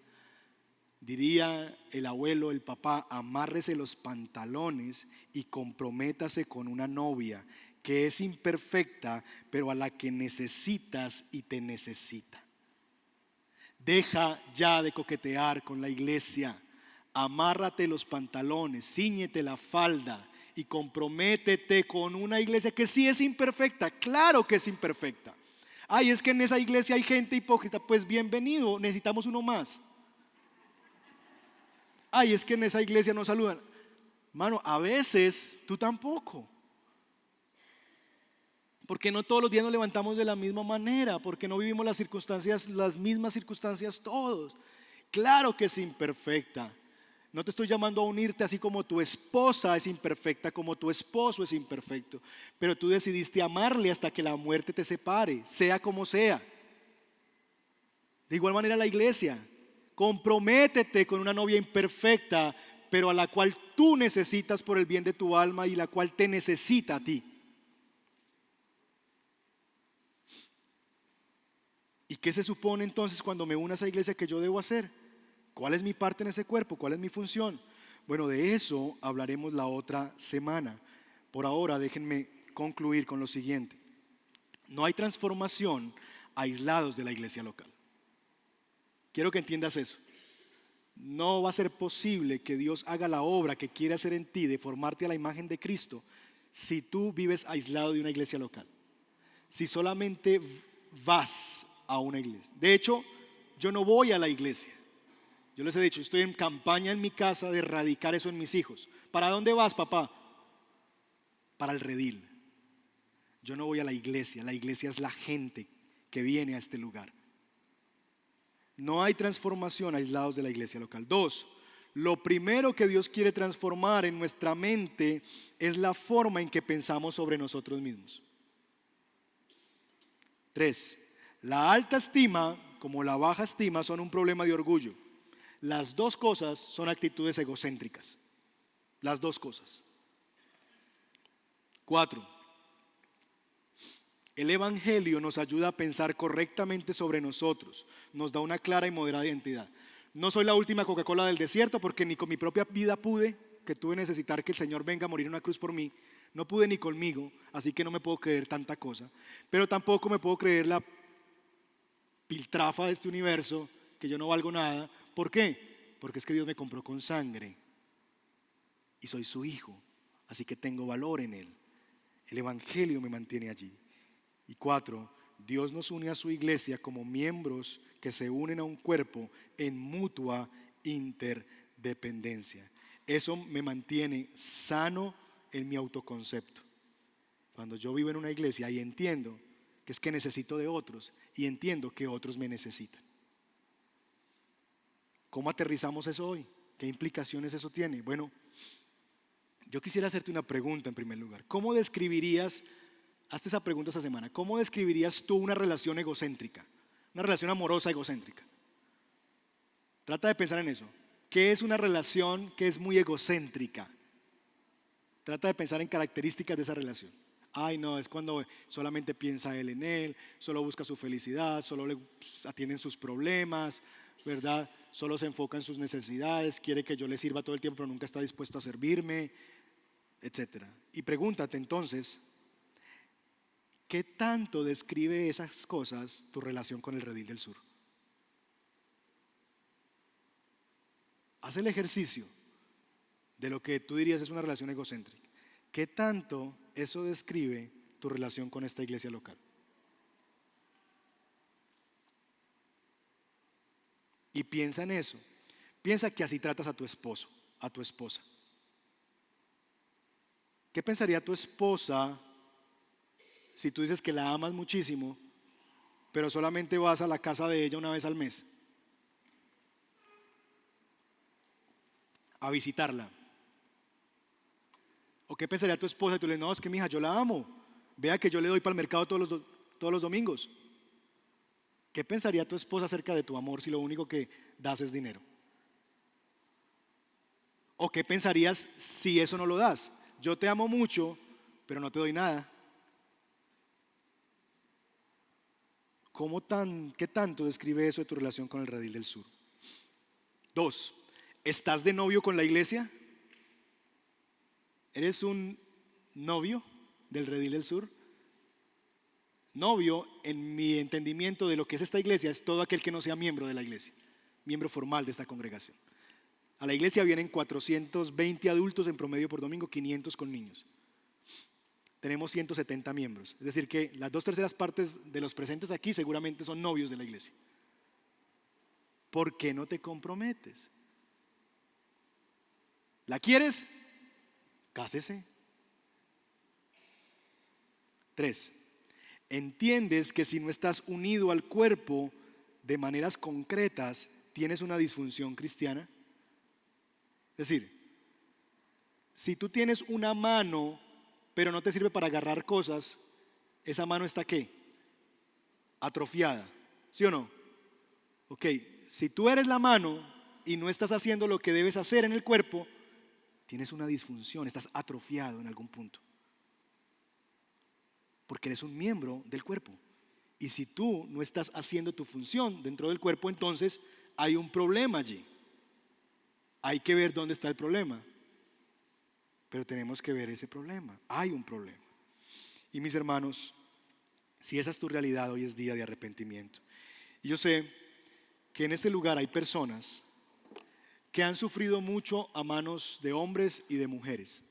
Diría el abuelo, el papá, amárrese los pantalones y comprométase con una novia que es imperfecta, pero a la que necesitas y te necesita. Deja ya de coquetear con la iglesia. Amárrate los pantalones, ciñete la falda y comprométete con una iglesia que sí es imperfecta. Claro que es imperfecta. Ay, es que en esa iglesia hay gente hipócrita. Pues bienvenido, necesitamos uno más. Ay, es que en esa iglesia no saludan. Mano, a veces tú tampoco. Porque no todos los días nos levantamos de la misma manera, porque no vivimos las circunstancias, las mismas circunstancias todos. Claro que es imperfecta. No te estoy llamando a unirte así como tu esposa es imperfecta, como tu esposo es imperfecto. Pero tú decidiste amarle hasta que la muerte te separe, sea como sea. De igual manera la iglesia. Comprométete con una novia imperfecta, pero a la cual tú necesitas por el bien de tu alma y la cual te necesita a ti. ¿Y qué se supone entonces cuando me una a esa iglesia que yo debo hacer? ¿Cuál es mi parte en ese cuerpo? ¿Cuál es mi función? Bueno, de eso hablaremos la otra semana. Por ahora déjenme concluir con lo siguiente. No hay transformación aislados de la iglesia local. Quiero que entiendas eso. No va a ser posible que Dios haga la obra que quiere hacer en ti de formarte a la imagen de Cristo si tú vives aislado de una iglesia local. Si solamente vas a una iglesia. De hecho, yo no voy a la iglesia. Yo les he dicho, estoy en campaña en mi casa de erradicar eso en mis hijos. ¿Para dónde vas, papá? Para el redil. Yo no voy a la iglesia, la iglesia es la gente que viene a este lugar. No hay transformación aislados de la iglesia local. Dos, lo primero que Dios quiere transformar en nuestra mente es la forma en que pensamos sobre nosotros mismos. Tres, la alta estima como la baja estima son un problema de orgullo. Las dos cosas son actitudes egocéntricas. Las dos cosas. Cuatro. El Evangelio nos ayuda a pensar correctamente sobre nosotros. Nos da una clara y moderada identidad. No soy la última Coca-Cola del desierto porque ni con mi propia vida pude, que tuve necesitar que el Señor venga a morir en una cruz por mí. No pude ni conmigo, así que no me puedo creer tanta cosa. Pero tampoco me puedo creer la piltrafa de este universo, que yo no valgo nada. ¿Por qué? Porque es que Dios me compró con sangre y soy su hijo, así que tengo valor en él. El Evangelio me mantiene allí. Y cuatro, Dios nos une a su iglesia como miembros que se unen a un cuerpo en mutua interdependencia. Eso me mantiene sano en mi autoconcepto. Cuando yo vivo en una iglesia y entiendo que es que necesito de otros y entiendo que otros me necesitan. ¿Cómo aterrizamos eso hoy? ¿Qué implicaciones eso tiene? Bueno, yo quisiera hacerte una pregunta en primer lugar. ¿Cómo describirías, hazte esa pregunta esta semana, ¿cómo describirías tú una relación egocéntrica? Una relación amorosa egocéntrica. Trata de pensar en eso. ¿Qué es una relación que es muy egocéntrica? Trata de pensar en características de esa relación. Ay, no, es cuando solamente piensa él en él, solo busca su felicidad, solo le atienden sus problemas, ¿verdad? Solo se enfoca en sus necesidades, quiere que yo le sirva todo el tiempo, pero nunca está dispuesto a servirme, etc. Y pregúntate entonces, ¿qué tanto describe esas cosas tu relación con el redil del sur? Haz el ejercicio de lo que tú dirías es una relación egocéntrica. ¿Qué tanto eso describe tu relación con esta iglesia local? Y piensa en eso. Piensa que así tratas a tu esposo, a tu esposa. ¿Qué pensaría tu esposa si tú dices que la amas muchísimo, pero solamente vas a la casa de ella una vez al mes? A visitarla. ¿O qué pensaría tu esposa? Y tú le dices, no, es que mi hija, yo la amo. Vea que yo le doy para el mercado todos los, todos los domingos. ¿Qué pensaría tu esposa acerca de tu amor si lo único que das es dinero? ¿O qué pensarías si eso no lo das? Yo te amo mucho, pero no te doy nada. ¿Cómo tan, ¿Qué tanto describe eso de tu relación con el redil del sur? Dos, ¿estás de novio con la iglesia? ¿Eres un novio del Redil del Sur? Novio, en mi entendimiento de lo que es esta iglesia, es todo aquel que no sea miembro de la iglesia, miembro formal de esta congregación. A la iglesia vienen 420 adultos en promedio por domingo, 500 con niños. Tenemos 170 miembros. Es decir, que las dos terceras partes de los presentes aquí seguramente son novios de la iglesia. ¿Por qué no te comprometes? ¿La quieres? Cásese. Tres, entiendes que si no estás unido al cuerpo de maneras concretas, tienes una disfunción cristiana. Es decir, si tú tienes una mano, pero no te sirve para agarrar cosas, esa mano está qué? Atrofiada. ¿Sí o no? Ok, si tú eres la mano y no estás haciendo lo que debes hacer en el cuerpo, tienes una disfunción, estás atrofiado en algún punto. Porque eres un miembro del cuerpo. Y si tú no estás haciendo tu función dentro del cuerpo, entonces hay un problema allí. Hay que ver dónde está el problema. Pero tenemos que ver ese problema. Hay un problema. Y mis hermanos, si esa es tu realidad, hoy es día de arrepentimiento. Y yo sé que en este lugar hay personas que han sufrido mucho a manos de hombres y de mujeres.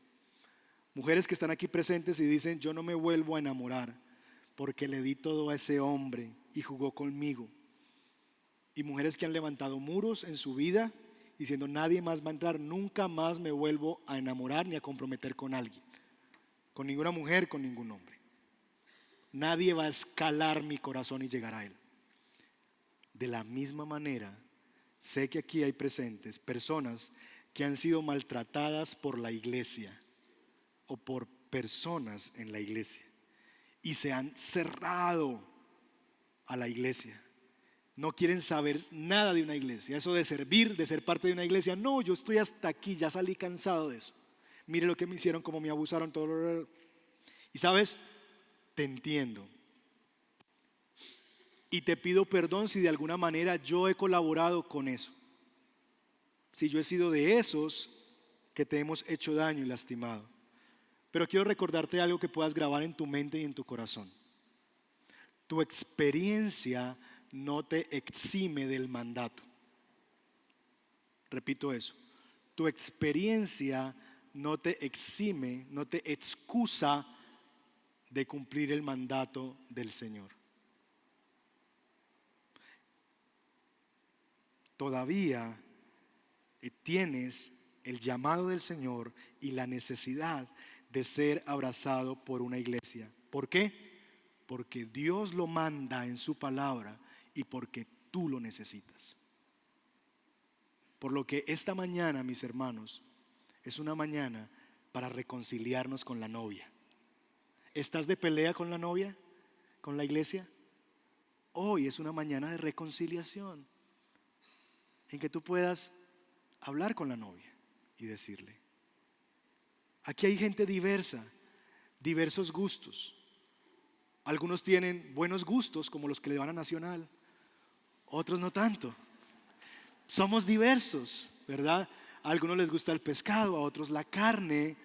Mujeres que están aquí presentes y dicen, yo no me vuelvo a enamorar porque le di todo a ese hombre y jugó conmigo. Y mujeres que han levantado muros en su vida diciendo, nadie más va a entrar, nunca más me vuelvo a enamorar ni a comprometer con alguien, con ninguna mujer, con ningún hombre. Nadie va a escalar mi corazón y llegar a él. De la misma manera, sé que aquí hay presentes personas que han sido maltratadas por la iglesia o por personas en la iglesia y se han cerrado a la iglesia. No quieren saber nada de una iglesia. Eso de servir, de ser parte de una iglesia. No, yo estoy hasta aquí, ya salí cansado de eso. Mire lo que me hicieron, cómo me abusaron, todo. Y sabes, te entiendo. Y te pido perdón si de alguna manera yo he colaborado con eso. Si yo he sido de esos que te hemos hecho daño y lastimado. Pero quiero recordarte algo que puedas grabar en tu mente y en tu corazón. Tu experiencia no te exime del mandato. Repito eso. Tu experiencia no te exime, no te excusa de cumplir el mandato del Señor. Todavía eh, tienes el llamado del Señor y la necesidad de ser abrazado por una iglesia. ¿Por qué? Porque Dios lo manda en su palabra y porque tú lo necesitas. Por lo que esta mañana, mis hermanos, es una mañana para reconciliarnos con la novia. ¿Estás de pelea con la novia? ¿Con la iglesia? Hoy es una mañana de reconciliación en que tú puedas hablar con la novia y decirle, aquí hay gente diversa, diversos gustos. Algunos tienen buenos gustos como los que le van a Nacional, otros no tanto. Somos diversos, ¿verdad? A algunos les gusta el pescado, a otros la carne,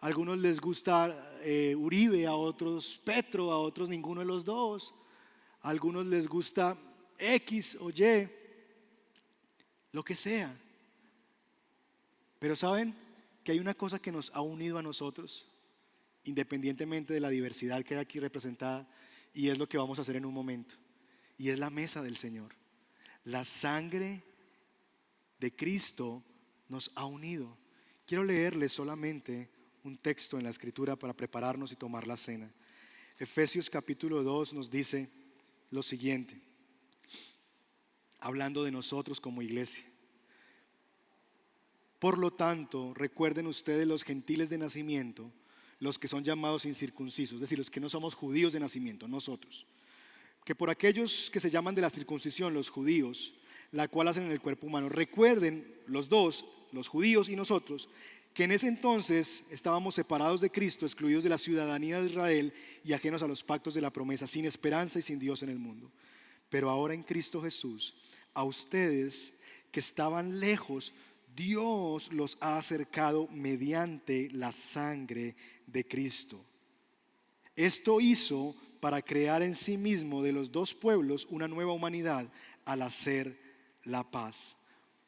a algunos les gusta eh, Uribe, a otros Petro, a otros ninguno de los dos, a algunos les gusta X o Y lo que sea. Pero saben que hay una cosa que nos ha unido a nosotros, independientemente de la diversidad que hay aquí representada, y es lo que vamos a hacer en un momento, y es la mesa del Señor. La sangre de Cristo nos ha unido. Quiero leerles solamente un texto en la escritura para prepararnos y tomar la cena. Efesios capítulo 2 nos dice lo siguiente hablando de nosotros como iglesia. Por lo tanto, recuerden ustedes los gentiles de nacimiento, los que son llamados incircuncisos, es decir, los que no somos judíos de nacimiento, nosotros. Que por aquellos que se llaman de la circuncisión, los judíos, la cual hacen en el cuerpo humano, recuerden los dos, los judíos y nosotros, que en ese entonces estábamos separados de Cristo, excluidos de la ciudadanía de Israel y ajenos a los pactos de la promesa, sin esperanza y sin Dios en el mundo. Pero ahora en Cristo Jesús, a ustedes que estaban lejos, Dios los ha acercado mediante la sangre de Cristo. Esto hizo para crear en sí mismo de los dos pueblos una nueva humanidad al hacer la paz.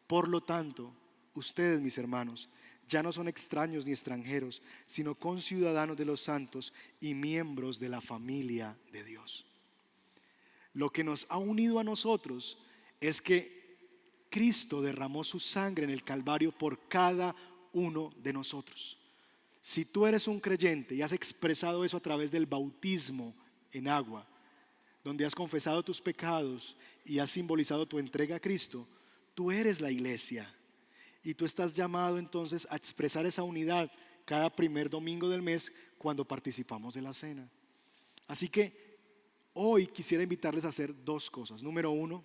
Por lo tanto, ustedes, mis hermanos, ya no son extraños ni extranjeros, sino conciudadanos de los santos y miembros de la familia de Dios. Lo que nos ha unido a nosotros es que Cristo derramó su sangre en el Calvario por cada uno de nosotros. Si tú eres un creyente y has expresado eso a través del bautismo en agua, donde has confesado tus pecados y has simbolizado tu entrega a Cristo, tú eres la iglesia. Y tú estás llamado entonces a expresar esa unidad cada primer domingo del mes cuando participamos de la cena. Así que hoy quisiera invitarles a hacer dos cosas. Número uno,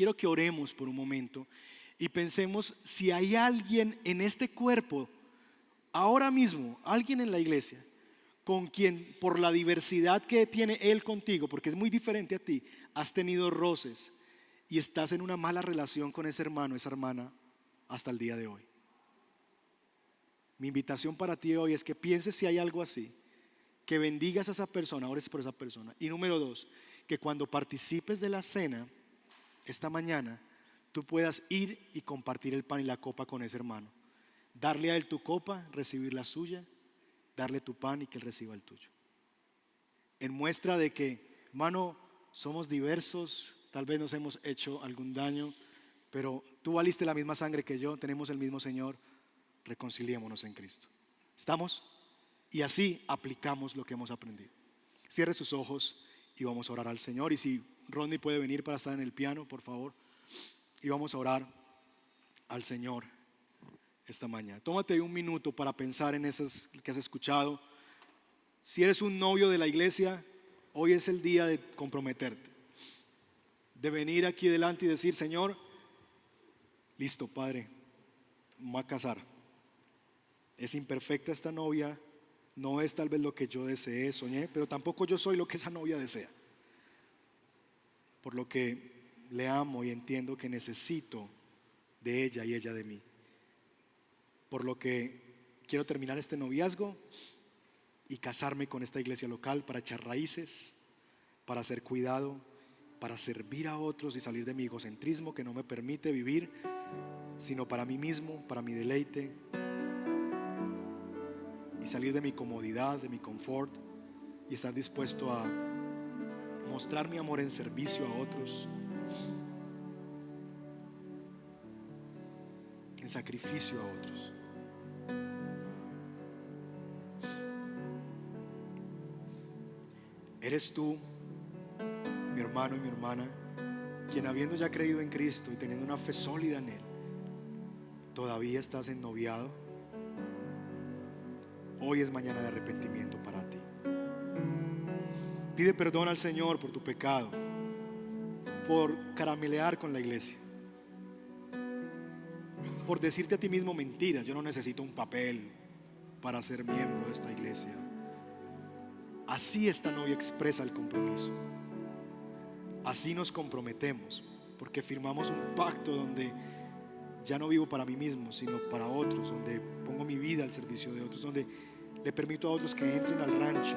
quiero que oremos por un momento y pensemos si hay alguien en este cuerpo, ahora mismo, alguien en la iglesia, con quien por la diversidad que tiene Él contigo, porque es muy diferente a ti, has tenido roces y estás en una mala relación con ese hermano, esa hermana, hasta el día de hoy. Mi invitación para ti hoy es que pienses si hay algo así, que bendigas a esa persona, ores por esa persona. Y número dos, que cuando participes de la cena, esta mañana, tú puedas ir y compartir el pan y la copa con ese hermano. Darle a él tu copa, recibir la suya darle tu pan y que Él reciba el tuyo. En muestra de que, hermano, somos diversos, tal vez nos hemos hecho algún daño, pero tú valiste la misma sangre que yo, tenemos el mismo Señor, reconciliémonos en Cristo. ¿Estamos? Y así aplicamos lo que hemos aprendido. Cierre sus ojos y vamos a orar al Señor. Y si Rodney puede venir para estar en el piano, por favor, y vamos a orar al Señor esta mañana. Tómate un minuto para pensar en esas que has escuchado. Si eres un novio de la iglesia, hoy es el día de comprometerte, de venir aquí delante y decir, Señor, listo, Padre, me voy a casar. Es imperfecta esta novia, no es tal vez lo que yo deseé, soñé, pero tampoco yo soy lo que esa novia desea. Por lo que le amo y entiendo que necesito de ella y ella de mí por lo que quiero terminar este noviazgo y casarme con esta iglesia local para echar raíces, para ser cuidado, para servir a otros y salir de mi egocentrismo que no me permite vivir, sino para mí mismo, para mi deleite y salir de mi comodidad, de mi confort y estar dispuesto a mostrar mi amor en servicio a otros, en sacrificio a otros. ¿Eres tú, mi hermano y mi hermana, quien habiendo ya creído en Cristo y teniendo una fe sólida en Él, todavía estás ennoviado? Hoy es mañana de arrepentimiento para ti. Pide perdón al Señor por tu pecado, por caramelear con la iglesia, por decirte a ti mismo mentiras. Yo no necesito un papel para ser miembro de esta iglesia. Así esta novia expresa el compromiso. Así nos comprometemos, porque firmamos un pacto donde ya no vivo para mí mismo, sino para otros, donde pongo mi vida al servicio de otros, donde le permito a otros que entren al rancho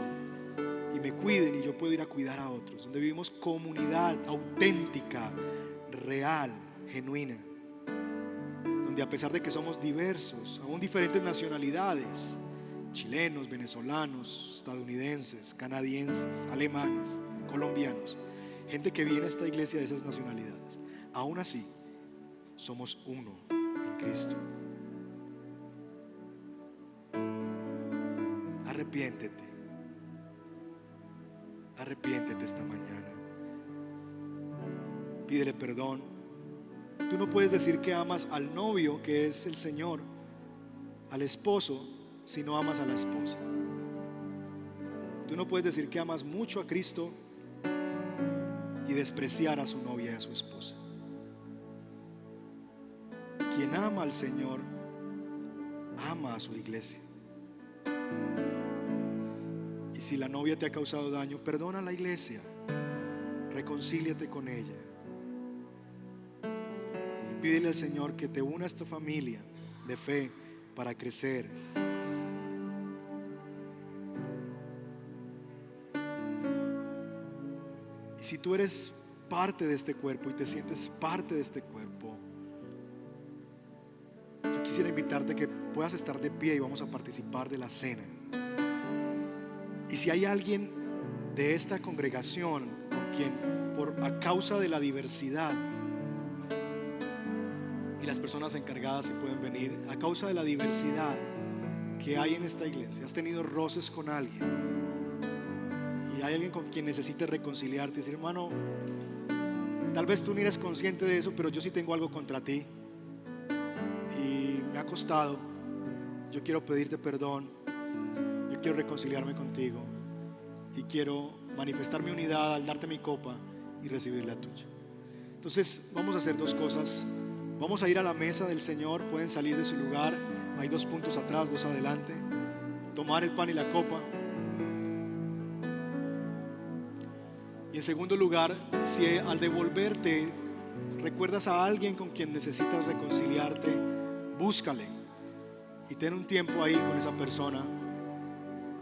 y me cuiden y yo puedo ir a cuidar a otros, donde vivimos comunidad auténtica, real, genuina, donde a pesar de que somos diversos, aún diferentes nacionalidades, chilenos, venezolanos, estadounidenses, canadienses, alemanes, colombianos, gente que viene a esta iglesia de esas nacionalidades. Aún así, somos uno en Cristo. Arrepiéntete. Arrepiéntete esta mañana. Pídele perdón. Tú no puedes decir que amas al novio, que es el Señor, al esposo, si no amas a la esposa. Tú no puedes decir que amas mucho a Cristo y despreciar a su novia y a su esposa. Quien ama al Señor, ama a su iglesia. Si la novia te ha causado daño, perdona a la iglesia, reconcíliate con ella y pídele al Señor que te una a esta familia de fe para crecer. Y si tú eres parte de este cuerpo y te sientes parte de este cuerpo, yo quisiera invitarte que puedas estar de pie y vamos a participar de la cena. Y si hay alguien de esta congregación con quien por a causa de la diversidad y las personas encargadas se pueden venir, a causa de la diversidad que hay en esta iglesia, has tenido roces con alguien y hay alguien con quien necesites reconciliarte, decir, hermano, tal vez tú ni eres consciente de eso, pero yo sí tengo algo contra ti y me ha costado, yo quiero pedirte perdón, quiero reconciliarme contigo y quiero manifestar mi unidad al darte mi copa y recibir la tuya. Entonces vamos a hacer dos cosas. Vamos a ir a la mesa del Señor, pueden salir de su lugar, hay dos puntos atrás, dos adelante, tomar el pan y la copa. Y en segundo lugar, si al devolverte recuerdas a alguien con quien necesitas reconciliarte, búscale y ten un tiempo ahí con esa persona,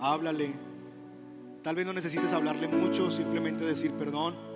háblale. Tal vez no necesites hablarle mucho, simplemente decir perdón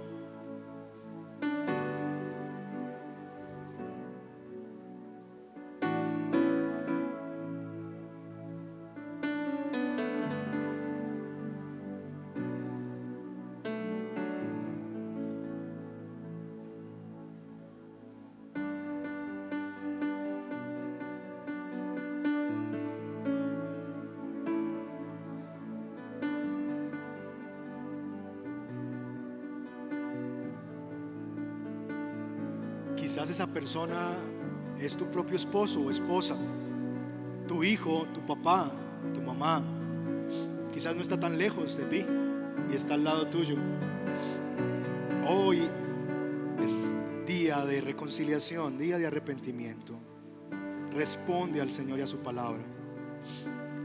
persona es tu propio esposo o esposa, tu hijo, tu papá, tu mamá. Quizás no está tan lejos de ti y está al lado tuyo. Hoy es día de reconciliación, día de arrepentimiento. Responde al Señor y a su palabra.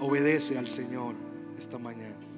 Obedece al Señor esta mañana.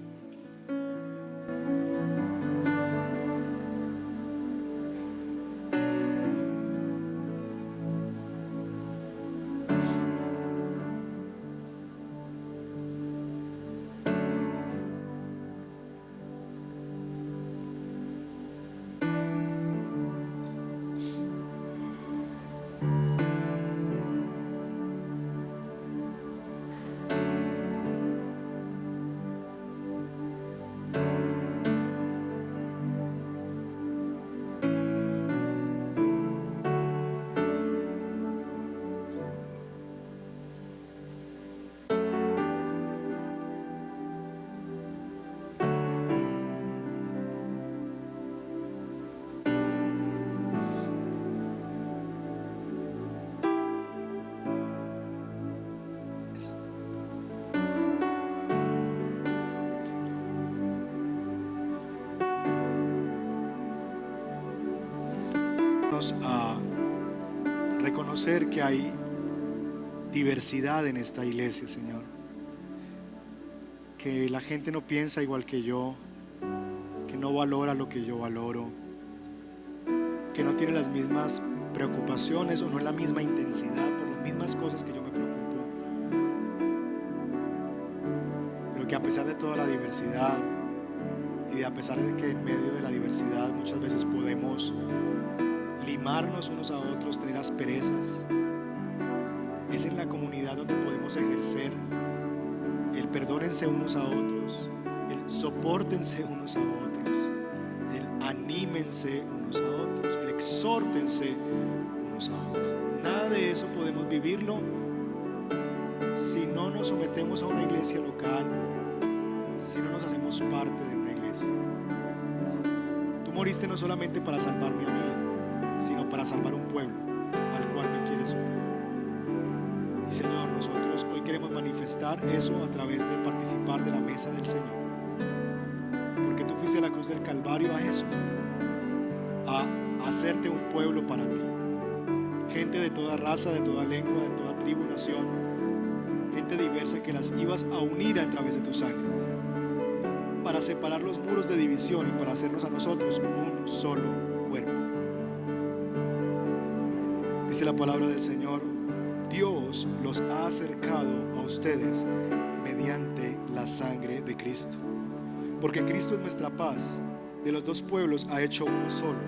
Diversidad en esta iglesia, Señor. Que la gente no piensa igual que yo, que no valora lo que yo valoro, que no tiene las mismas preocupaciones o no la misma intensidad por las mismas cosas que yo me preocupo. Pero que a pesar de toda la diversidad y a pesar de que en medio de la diversidad muchas veces podemos limarnos unos a otros, tener asperezas. Es en la comunidad donde podemos ejercer el perdónense unos a otros, el soportense unos a otros, el anímense unos a otros, el exhórtense unos a otros. Nada de eso podemos vivirlo si no nos sometemos a una iglesia local, si no nos hacemos parte de una iglesia. Tú moriste no solamente para salvarme a mí, sino para salvar un pueblo al cual me quieres unir. Señor, nosotros hoy queremos manifestar eso a través de participar de la mesa del Señor. Porque tú fuiste la cruz del Calvario a eso, a hacerte un pueblo para ti. Gente de toda raza, de toda lengua, de toda tribu, nación, gente diversa que las ibas a unir a través de tu sangre para separar los muros de división y para hacernos a nosotros un solo cuerpo Dice la palabra del Señor, Dios los ha acercado a ustedes mediante la sangre de Cristo. Porque Cristo es nuestra paz. De los dos pueblos ha hecho uno solo,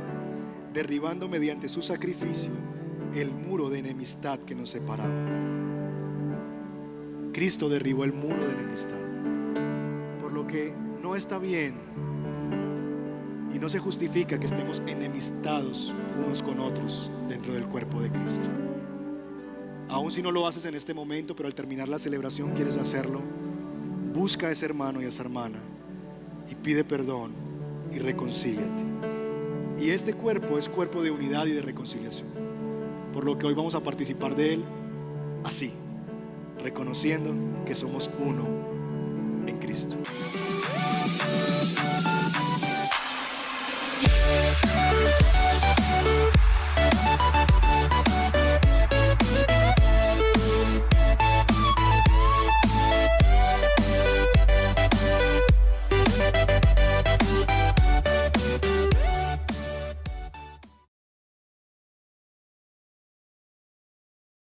derribando mediante su sacrificio el muro de enemistad que nos separaba. Cristo derribó el muro de enemistad. Por lo que no está bien y no se justifica que estemos enemistados unos con otros dentro del cuerpo de Cristo. Aun si no lo haces en este momento, pero al terminar la celebración quieres hacerlo, busca a ese hermano y a esa hermana y pide perdón y reconcíliate. Y este cuerpo es cuerpo de unidad y de reconciliación. Por lo que hoy vamos a participar de él así, reconociendo que somos uno en Cristo.